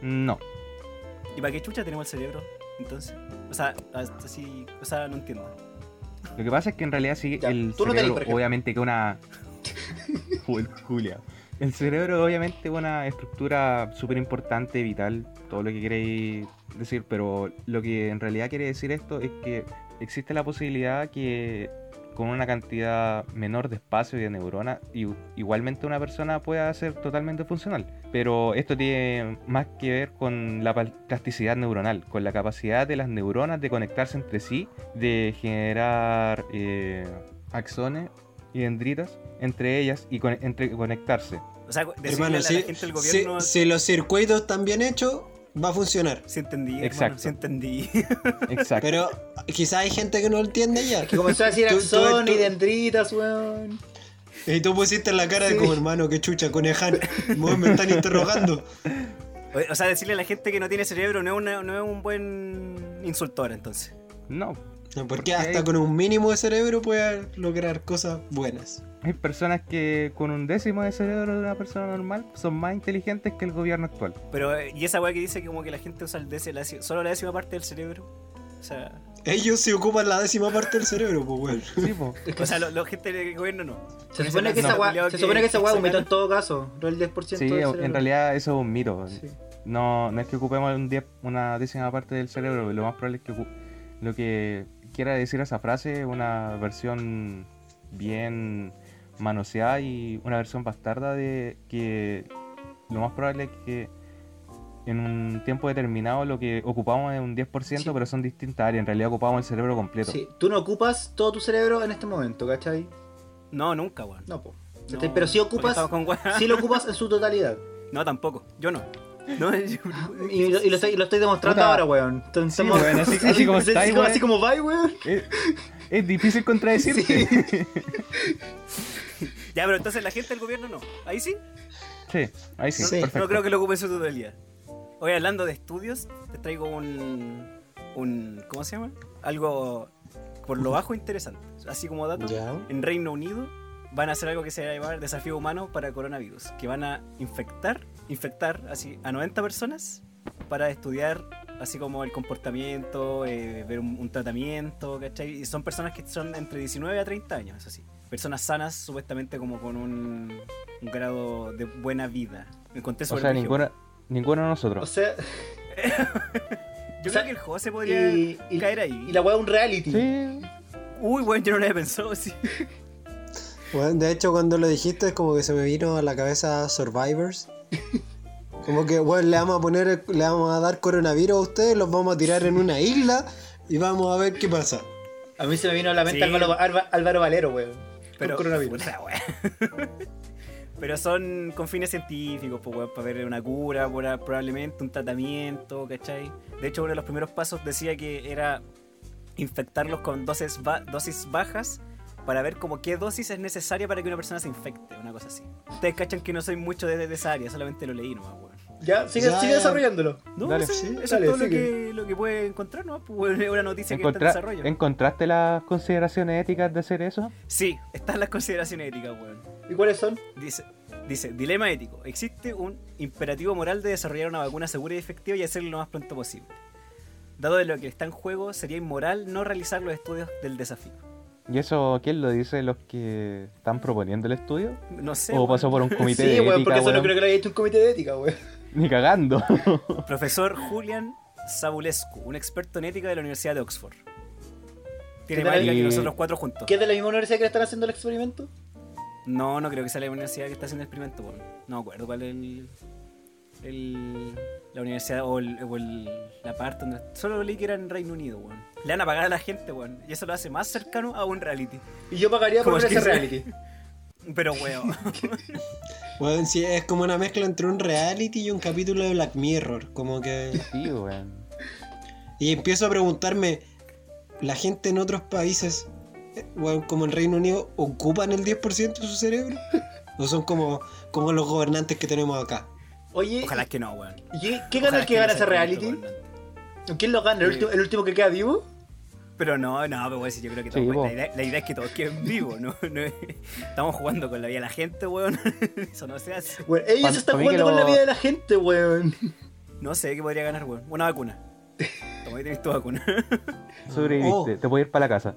No. ¿Y para qué chucha tenemos el cerebro? Entonces. O sea, así. O sea, no entiendo. Lo que pasa es que en realidad sí, Ya, el tú no tenés, cerebro, obviamente que una... Julia. El cerebro obviamente es una estructura súper importante, vital, todo lo que queréis decir, pero lo que en realidad quiere decir esto es que existe la posibilidad que con una cantidad menor de espacio y de neuronas, i- igualmente una persona pueda ser totalmente funcional. Pero esto tiene más que ver con la plasticidad neuronal, con la capacidad de las neuronas de conectarse entre sí, de generar eh, axones y dendritas entre ellas y con- entre conectarse. O sea, Hermano, a la si, gente del si- gobierno. si los circuitos están bien hechos, va a funcionar. Sí entendí, hermano, Exacto. sí entendí. Exacto. Pero quizás hay gente que no lo entiende ya. Que comenzó a decir axón y tú- dendritas, weón. Y tú pusiste la cara de como hermano, que chucha, coneján. Me están interrogando. O- O sea, decirle a la gente que no tiene cerebro no es, una- no es un buen insultor, entonces. No, Porque hasta con un mínimo de cerebro puedes lograr cosas buenas. Hay personas que con un décimo de cerebro de una persona normal son más inteligentes que el gobierno actual. Pero, eh, y esa weá que dice que como que la gente usa el décimo, la solo la décima parte del cerebro. O sea, Ellos se ocupan la décima parte del cerebro, pues bueno. Sí, po. o sea, la gente del gobierno no. Se supone que No. esa weá, se que- supone que esa weá que vomita sacaron- en todo caso, no el 10% Sí, del cerebro. en realidad eso es un mito. Sí. No, no es que ocupemos un diez- una décima parte del cerebro, lo más probable es que lo que quiera decir esa frase es una versión bien manoseada y una versión bastarda de que lo más probable es que en un tiempo determinado lo que ocupamos es un 10%, Sí. pero son distintas áreas. En realidad ocupamos el cerebro completo. Sí, tú no ocupas todo tu cerebro en este momento, ¿cachai? No, nunca, weón. No, po. No, Pero sí ocupas, con sí lo ocupas en su totalidad. No, tampoco. Yo no. No, yo- Y, lo- y lo, estoy, y lo estoy demostrando Puta. ahora, weón. Entonces, Sí, weón, así- así como estáis, weón. así como va, weón. Es, es difícil contradecirte. Ya, pero entonces la gente del gobierno no. Ahí sí. Sí, ahí sí, Sí. perfecto. No creo que lo ocupe su totalidad. Hoy hablando de estudios, te traigo un. un ¿Cómo se llama? Algo por lo bajo interesante. Así como dato. Ya. En Reino Unido van a hacer algo que se va a llamar desafío humano para coronavirus. Que van a infectar, infectar así a 90 personas para estudiar así como el comportamiento, eh, ver un, un tratamiento, ¿cachai? Y son personas que son entre 19 a 30 años, eso sí. Personas sanas, supuestamente como con un, un grado de buena vida. Me conté O sobre sea, el ninguna, ninguno de O nosotros. sea, Yo o sea, creo que el José podría y, y- caer ahí. y la weá es un reality. Sí, Uy, bueno, yo no lo había pensado, sí. Bueno, de hecho, cuando lo dijiste, es como que se me vino a la cabeza Survivors. Como que, bueno, le vamos a poner, le vamos a dar coronavirus a ustedes, los vamos a tirar en una isla y vamos a ver qué pasa. A mí se me vino a la mente Sí. Álvaro, Álva- Álvaro Valero, weón. Pero, Con coronavirus. Pero son con fines científicos, pues, para ver una cura, probablemente un tratamiento, ¿cachai? De hecho, uno de los primeros pasos decía que era infectarlos con dosis, ba- dosis bajas para ver como qué dosis es necesaria para que una persona se infecte, una cosa así. Ustedes cachan que no soy mucho de, de esa área, solamente lo leí nomás. Ya, sigue, Ya, sigue ya. desarrollándolo. No, Dale. eso, Sí, eso dale, es todo lo que, lo que puede encontrar, ¿no? Pues, es una noticia que está en desarrollo. ¿Encontraste las consideraciones éticas de hacer eso? Sí, están las consideraciones éticas, weón. ¿Y cuáles son? Dice, dice, dilema ético. Existe un imperativo moral de desarrollar una vacuna segura y efectiva y hacerlo lo más pronto posible. Dado de lo que está en juego, sería inmoral no realizar los estudios del desafío. ¿Y eso quién lo dice? ¿Los que están proponiendo el estudio? No sé. ¿O pasó por un comité Sí, de weón, ética, porque eso no creo que lo haya hecho un comité de ética, weón. Ni cagando. Profesor Julian Sabulescu, un experto en ética de la Universidad de Oxford. Tiene ¿Qué más ética que nosotros cuatro juntos. ¿Qué es de la misma universidad que le están haciendo el experimento? No, no creo que sea la universidad que está haciendo el experimento, weón. No me acuerdo cuál es el. el, la universidad o, el- o el- la parte donde. Solo leí que era en Reino Unido, weón. Le van a pagar a la gente, weón. Y eso lo hace más cercano a un reality. Y yo pagaría por ¿Cómo ver es que ese se- reality. Pero, weón. Weón, sí, es como una mezcla entre un reality y un capítulo de Black Mirror. Como que. Sí, weón. Y empiezo a preguntarme, ¿la gente en otros países, weón, como el Reino Unido, ocupan el 10% de su cerebro? ¿O son como, como los gobernantes que tenemos acá? Oye, Ojalá que no, weón. ¿y qué, Ojalá gana el que gana ese reality? ¿Quién lo gana? ¿El, Sí. último, el último que queda vivo? Pero no, no, pero si yo creo que Sí, todos- po. la, idea, la idea es que todos queden vivos, ¿no? No es- estamos jugando con la vida de la gente, weón. Eso no se hace. Bueno, ellos están jugando con lo- la vida de la gente, weón. No sé qué podría ganar, weón. Una vacuna. Toma, ahí tenés tu vacuna. Sobreviviste, Oh. te puedes ir para la casa.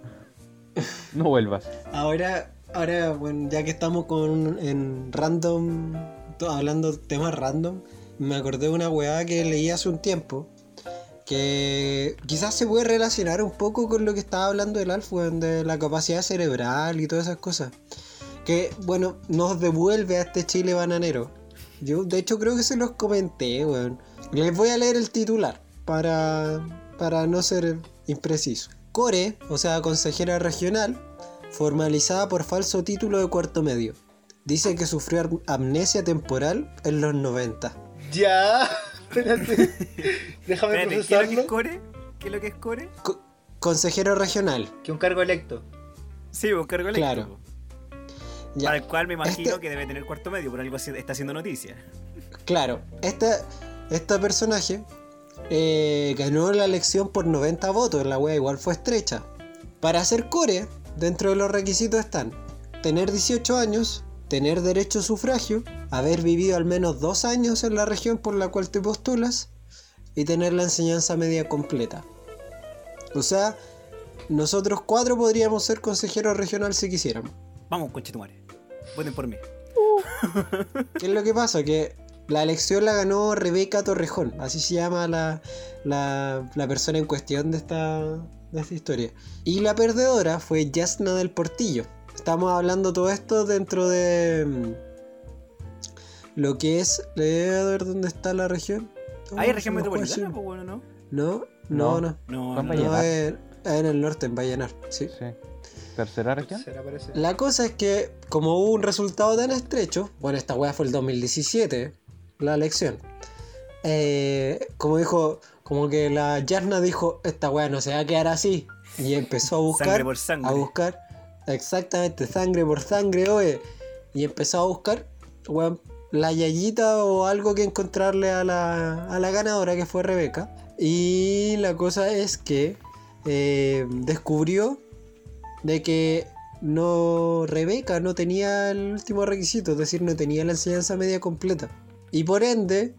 No vuelvas. Ahora, ahora, bueno, ya que estamos con en random, hablando temas random, me acordé de una weá que leí hace un tiempo. Que quizás se puede relacionar un poco con lo que estaba hablando el Alf, de la capacidad cerebral y todas esas cosas. Que, bueno, nos devuelve a este Chile bananero. Yo, de hecho, creo que se los comenté, weón. Les voy a leer el titular para, para no ser impreciso. Core, o sea, consejera regional, formalizada por falso título de cuarto medio. Dice que sufrió am- amnesia temporal en los 90. Ya, espérate. Déjame Espérate, ¿qué es lo que es core? ¿Qué es lo que es core? Co- consejero regional, Que un cargo electo. Sí, un cargo electo. Claro. ya. Para el cual me imagino Este- que debe tener cuarto medio, por algo así está haciendo noticia. Claro, esta, esta personaje eh, ganó la elección por 90 votos, la wea igual fue estrecha. Para ser core, dentro de los requisitos están tener 18 años, tener derecho a sufragio, haber vivido al menos dos años en la región por la cual te postulas y tener la enseñanza media completa. O sea, nosotros cuatro podríamos ser consejeros regional si quisiéramos. Vamos, conchetumare. Voten por mí. ¿Qué es lo que pasa? Que la elección la ganó Rebeca Torrejón, así se llama la, la, la persona en cuestión de esta, de esta historia. Y la perdedora fue Yasna del Portillo. Estamos hablando todo esto dentro de mm, lo que es... eh, A ver dónde está la región. Oh, ¿Hay se región metropolitana? Pues bueno, ¿no? No, no, No. no. No, no. No, en el norte, en Vallenar, sí. Sí. ¿Tercera región? La cosa es que, como hubo un resultado tan estrecho, bueno, esta weá fue el 2017, la elección. eh, como dijo, como que la Yarna dijo, esta weá no se va a quedar así. Y empezó a buscar, Sangre por sangre. a buscar, exactamente, sangre por sangre, oye. Y empezó a buscar, la yayita o algo que encontrarle a la, a la ganadora, que fue Rebeca. Y la cosa es que eh, descubrió de que no Rebeca no tenía el último requisito, es decir, no tenía la enseñanza media completa. Y por ende,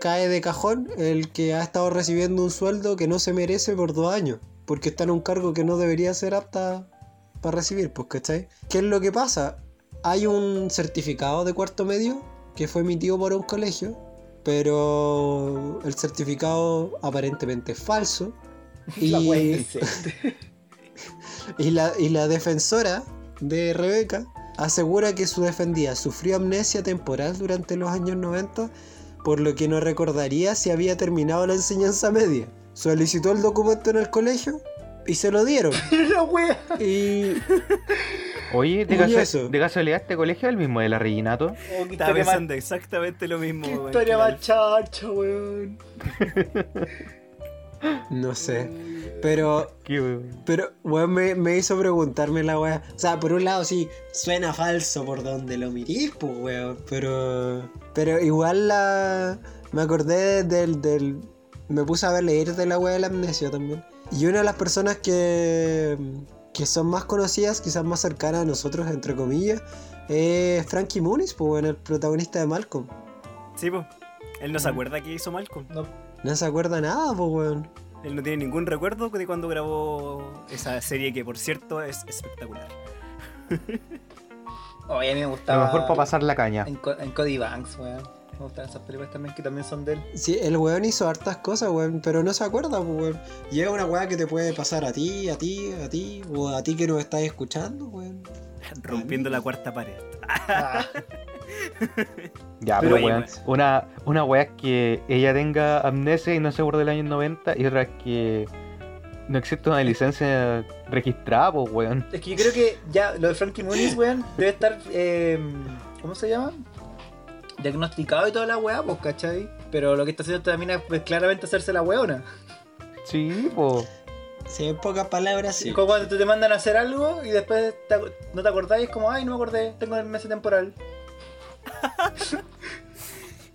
cae de cajón el que ha estado recibiendo un sueldo que no se merece por dos años, porque está en un cargo que no debería ser apta para recibir, pues, ¿cachai? ¿Qué es lo que pasa? Hay un certificado de cuarto medio que fue emitido por un colegio, pero el certificado aparentemente es falso. La Y- indecente. y la, y la defensora de Rebeca asegura que su defendida sufrió amnesia temporal durante los años 90, por lo que no recordaría si había terminado la enseñanza media. Solicitó el documento en el colegio y se lo dieron. La wea. Y Oye, de, eso. de casualidad, ¿este colegio es el mismo de la Reginato? Oh, Estaba pensando exactamente lo mismo, qué historia más charcha, weón. no sé. Pero, Qué weón. pero, weón, me, me hizo preguntarme la weá. O sea, por un lado sí, suena falso por donde lo mirís, pues, weón. Pero, pero igual la... Me acordé del, del... Me puse a ver leer de la weá de la amnesia también. Y una de las personas que... Que son más conocidas, quizás más cercanas a nosotros, entre comillas, es Frankie Muniz, pues, weón, el protagonista de Malcolm. Sí, pues. Él no se acuerda que hizo Malcolm. No, No se acuerda nada, pues, weón. Él no tiene ningún recuerdo de cuando grabó esa serie que, por cierto, es espectacular. Oye, a mí me A gustaba. lo mejor para pasar la caña. En, Co- en Cody Banks, weón. Me gustan esas películas también que también son de él. Sí, el weón hizo hartas cosas, weón, pero no se acuerda, pues, weón. Es una weá que te puede pasar a ti, a ti, a ti, o a ti que nos estás escuchando, weón. Rompiendo la cuarta pared. Ah, Ya, Pero pero weón, una, una weá es que ella tenga amnesia y no se acuerde del año 90 y otra es que no existe una licencia registrada, pues weón. Es que yo creo que ya lo de Frankie Muniz, weón, debe estar. eh, ¿Cómo se llama? Diagnosticado y toda la weá, pues, ¿cachai? Pero lo que está haciendo esta mina es pues, claramente hacerse la weona. Sí, pues. Si en pocas palabras, sí. Es como cuando te mandan a hacer algo y después te no te acordáis, es como, ay, no me acordé, tengo el mes temporal.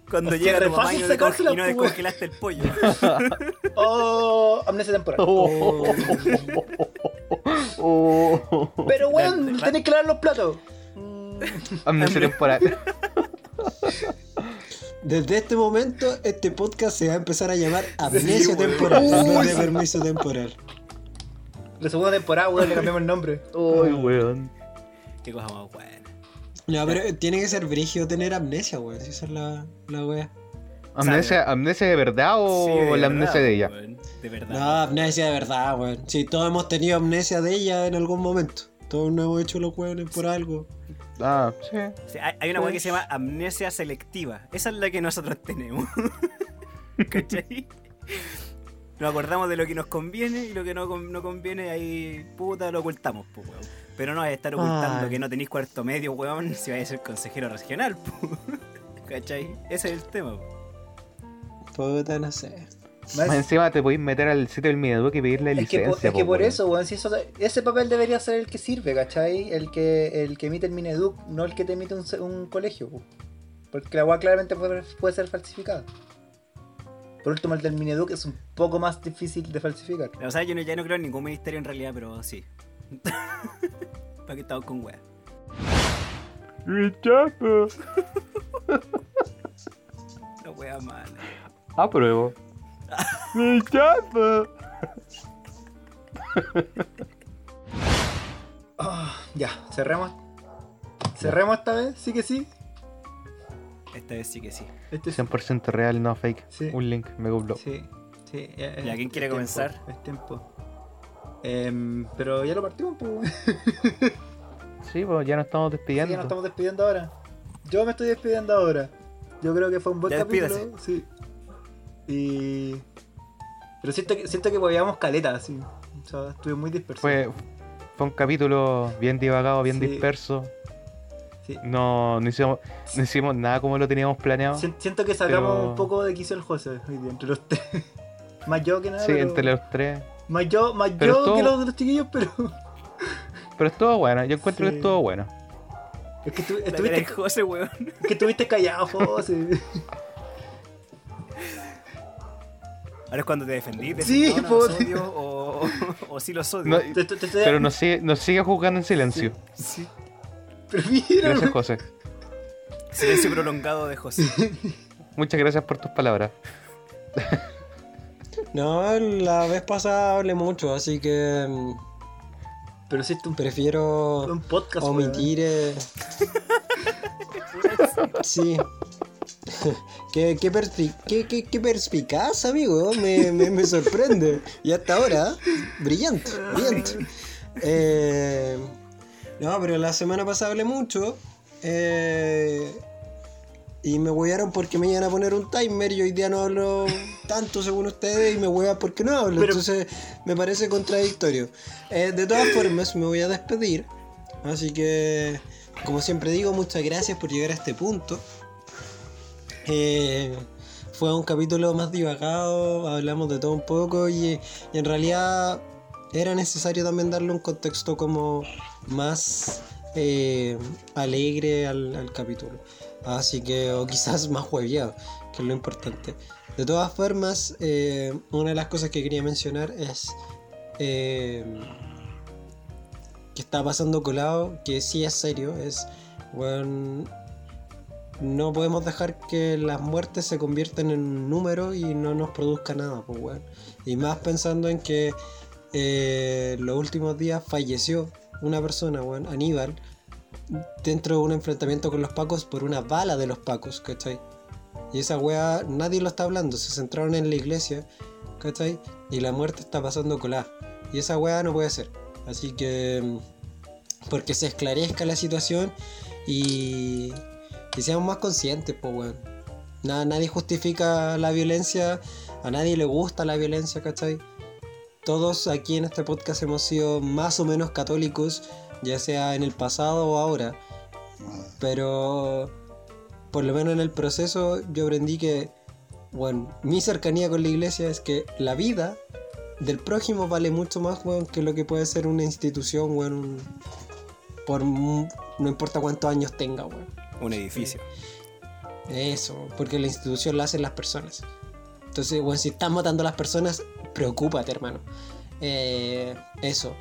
Cuando Hostia, llega tu mamá y no, y no descongelaste el pollo. Oh, amnesia temporal. Oh. Oh. Pero weón, tenés que lavar los platos. Mm, Amnesia temporal. Desde este momento, este podcast se va a empezar a llamar Amnesia Temporal en vez de Permiso Temporal. La segunda temporada, weón, le cambiamos el nombre. Uy, weón. Qué cosa más buena. No, pero tiene que ser brigio tener amnesia, weón. Si esa es la, la wea. ¿Amnesia, ¿Amnesia de verdad o Sí, de la verdad, amnesia de ella? weón, De verdad. No, amnesia de verdad, weón. Sí, todos hemos tenido amnesia de ella en algún momento. Todos nos hemos hecho los weones por algo. Ah, sí. Hay, hay una weá que se llama amnesia selectiva. Esa es la que nosotros tenemos. ¿Cachai? Nos acordamos de lo que nos conviene y lo que no, no conviene, ahí puta lo ocultamos, pues, weón. Pero no vais a estar ocultando Ay. que no tenéis cuarto medio, weón, si vais a ser consejero regional, pues. ¿Cachai? Ese es el tema. po. Puta, no sé. Más- encima te podéis meter al sitio del Mineduc y pedirle Es que, licencia. po- es que po, por eso, weón, si eso, ese papel debería ser el que sirve, ¿cachai? El que, el que emite el Mineduc, no el que te emite un, colegio. po. Porque la weá claramente puede, puede ser falsificada. Por último, el del Mineduc es un poco más difícil de falsificar. O sea, yo no- ya no creo en ningún ministerio en realidad, pero sí. ¿Para qué estamos con weá? Rechazo. La weá mala. Apruebo. Rechazo. Ah, ya, cerremos. Cerremos esta vez, sí que sí. Esta vez sí que sí. Este es- 100% real, no fake. Sí. Un link, me googló. Sí, sí. ya- Ya, ¿quién es quiere tiempo, comenzar? Es tiempo. Em, pero ya lo partimos, pues. Sí, pues ya nos estamos Sí, despidiendo. ya nos estamos despidiendo ahora. Yo me estoy despidiendo ahora. Yo creo que fue un buen Ya capítulo. despídase. Sí. Y. Pero siento que, siento que podíamos caleta, así. O sea, estuve muy disperso. Fue, fue un capítulo bien divagado, bien Sí. disperso. Sí. No, no, hicimos, no hicimos nada como lo teníamos planeado. Sien- Siento que sacamos Pero- un poco de quiso el José hoy día, entre los tres. más yo que nada. Sí, pero- entre los tres. Más yo, más Pero yo todo- que los, los chiquillos, pero. Pero estuvo bueno, yo encuentro Sí. que estuvo bueno. Es que estu- estuviste, José, weón. es que estuviste callado, José. Ahora es cuando te defendí. de Sí, decir, no, no po. los odio o, o, o sí los odio. No, Te- te- te- te- pero nos sigue, nos sigue jugando en silencio. Sí. Pero mira, Gracias, José. Silencio prolongado de José. Muchas gracias por tus palabras. No, la vez pasada hablé mucho, así que mm, Pero si es prefiero un, podcast, omitir. eh, Sí. ¿Qué, qué, perspi- qué, qué- qué perspicaz, amigo. Me, me- me sorprende. Y hasta ahora, brillante, brillante. Eh, no, pero la semana pasada hablé mucho. eh, y me huearon porque me iban a poner un timer y hoy día no hablo tanto según ustedes y me huean porque no hablo. Pero- Entonces me parece contradictorio. Eh, de todas formas, me voy a despedir. Así que, como siempre digo, muchas gracias por llegar a este punto. Eh, fue un capítulo más divagado, hablamos de todo un poco y, en realidad era necesario también darle un contexto como más eh, alegre al, capítulo. Así que, o quizás más hueviado, que es lo importante. De todas formas, eh, una de las cosas que quería mencionar es que está pasando colado, que sí es serio, es, bueno, no podemos dejar que las muertes se conviertan en un número y no nos produzca nada, pues weón. Y más pensando en que eh, los últimos días falleció una persona, weón, Aníbal, dentro de un enfrentamiento con los pacos por una bala de los pacos, ¿cachai? Y esa weá nadie lo está hablando, se centraron en la iglesia, ¿cachai? Y la muerte está pasando colada. Y esa weá no puede ser. Así que, mm, porque se esclarezca la situación y, y seamos más conscientes, pues, weón. Nada, nadie justifica la violencia, a nadie le gusta la violencia, ¿cachai? Todos aquí en este podcast hemos sido más o menos católicos, ya sea en el pasado o ahora. Pero por lo menos en el proceso yo aprendí que, bueno, mi cercanía con la iglesia es que la vida del prójimo vale mucho más, weón, que lo que puede ser una institución, weón, por no importa cuántos años tenga, weón. Un edificio. Eso, porque la institución la hacen las personas. Entonces, bueno, si estás matando a las personas, preocúpate, hermano. Eh, eso.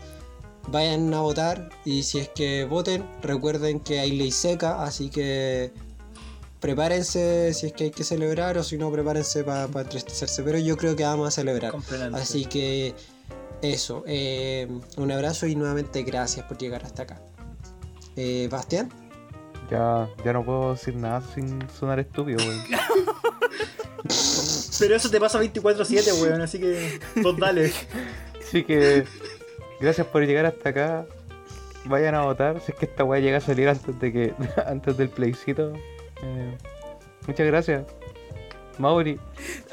Vayan a votar y si es que voten, recuerden que hay ley seca, así que prepárense si es que hay que celebrar o si no, prepárense para entristecerse. Pero yo creo que vamos a celebrar. Completamente. Así que eso. eh, un abrazo y nuevamente gracias por llegar hasta acá. Eh, Bastián. Ya, ya no puedo decir nada sin sonar estúpido, weón. Pero eso te pasa 24-7, weón, así que vos dale. Así que, gracias por llegar hasta acá. Vayan a votar. Si es que esta weá llega a salir antes de que antes del plebiscito. Eh, muchas gracias. Mauri.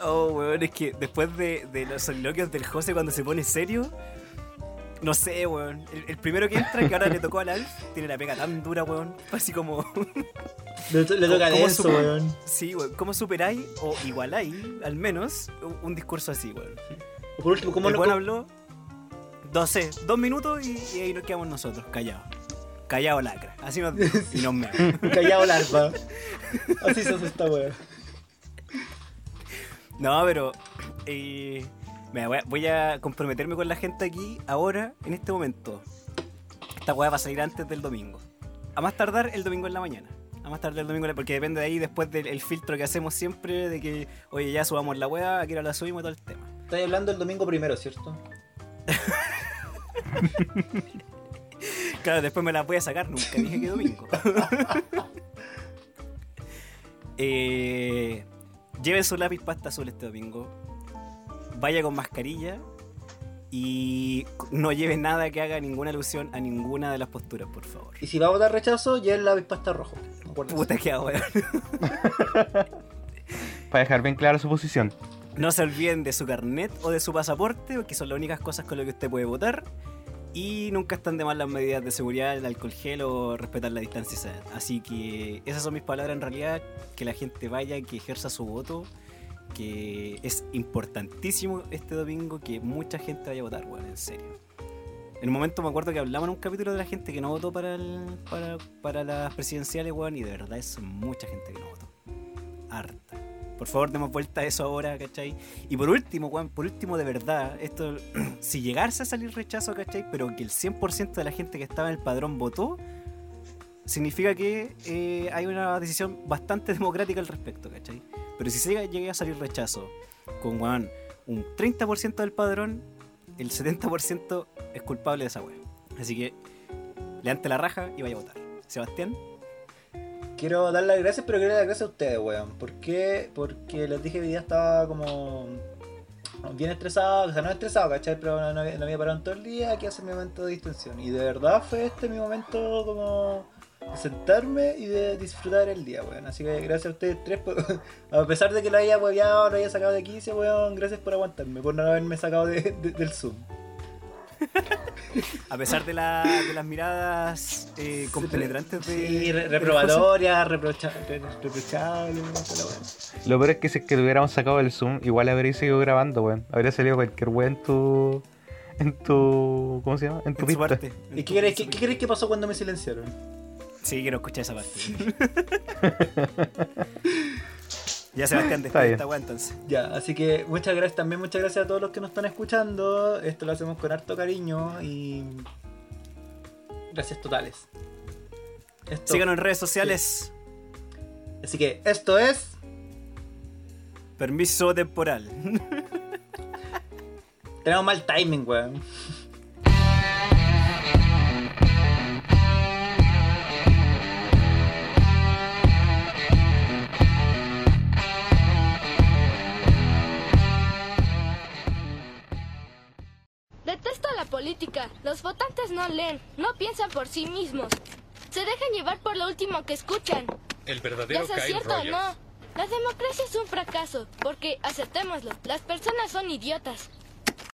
Oh, weón, es que después de, de los soliloquios del José cuando se pone serio, no sé, weón. El, el primero que entra, que ahora le tocó al Alf, tiene la pega tan dura, weón. Así como, Le, le toca ¿Cómo denso, supo? weón. sí, weón, ¿cómo superáis o igualáis, al menos, un, discurso así, weón? Por último, ¿cómo el weón habló, no sé, dos minutos y, y ahí nos quedamos nosotros, callados. Callado lacra. Así nos y nos meamos. Callado larva. Así se hace esta weón. No, pero. eh, mira, voy, a, comprometerme con la gente aquí, ahora, en este momento. Esta weá va a salir antes del domingo. A más tardar el domingo en la mañana. A más tardar el domingo, en la- porque depende de ahí después del el filtro que hacemos siempre, de que, oye, ya subamos la weá, aquí ahora la subimos y todo el tema. Estás hablando el domingo primero, ¿cierto? Claro, después me la voy a sacar, nunca dije que domingo. eh, lleven su lápiz pasta azul este domingo. Vaya con mascarilla. Y no lleve nada que haga ninguna alusión a ninguna de las posturas, por favor. Y si va a votar rechazo, lleven la pasta rojo. Acuérdense. Puta que weón. Para dejar bien clara su posición. No se olviden de su carnet o de su pasaporte, que son las únicas cosas con las que usted puede votar. Y nunca están de más las medidas de seguridad, el alcohol gel o respetar la distancia. Así que esas son mis palabras en realidad. Que la gente vaya, que ejerza su voto. Que es importantísimo este domingo que mucha gente vaya a votar, weón, en serio. En un momento me acuerdo que hablamos en un capítulo de la gente que no votó para, el- para, para las presidenciales, weón, y de verdad es mucha gente que no votó. Harta. Por favor, demos vuelta a eso ahora, ¿cachai? Y por último, weón, por último, de verdad, esto, si llegase a salir rechazo, ¿cachai? Pero que el 100% de la gente que estaba en el padrón votó, significa que eh, hay una decisión bastante democrática al respecto, ¿cachai? Pero si se llega, a salir rechazo con, weón, un 30% del padrón, el 70% es culpable de esa weá. Así que, levante la raja y vaya a votar. Sebastián, Quiero dar las gracias, pero quiero dar las gracias a ustedes, weón. ¿Por qué? Porque les dije que hoy día estaba como bien estresado, o sea, no estresado, ¿cachai? Pero no, no había, parado en todo el día, que hacer mi momento de distensión. Y de verdad fue este mi momento como de sentarme y de disfrutar el día, weón. Así que gracias a ustedes tres, por- a pesar de que lo haya hueveado, lo haya sacado de 15, weón, gracias por aguantarme, por no haberme sacado de- de- del Zoom. a pesar de, la- de las miradas eh, compenetrantes de. Sí, re- reprobatorias, reprocha- re- reprochables. Lo peor es que si es que lo hubiéramos sacado del Zoom, igual habréis seguido grabando, weón. Habría salido cualquier weón en tu. En tu. ¿Cómo se llama? En tu en su pista. parte. ¿Y qué crees, qué, qué crees que pasó cuando me silenciaron? Sí, quiero escuchar esa parte. ya Sebastián, después de esta weá entonces. Ya, así que muchas gracias, también muchas gracias a todos los que nos están escuchando. Esto lo hacemos con harto cariño y gracias totales. Esto- Síganos en redes sociales. Así que esto es Permiso temporal. tenemos mal timing, weón. política. Los votantes no leen, no piensan por sí mismos. Se dejan llevar por lo último que escuchan. El Ya verdadero sea Kyle cierto Rogers. no, la democracia es un fracaso, porque, aceptémoslo, las personas son idiotas.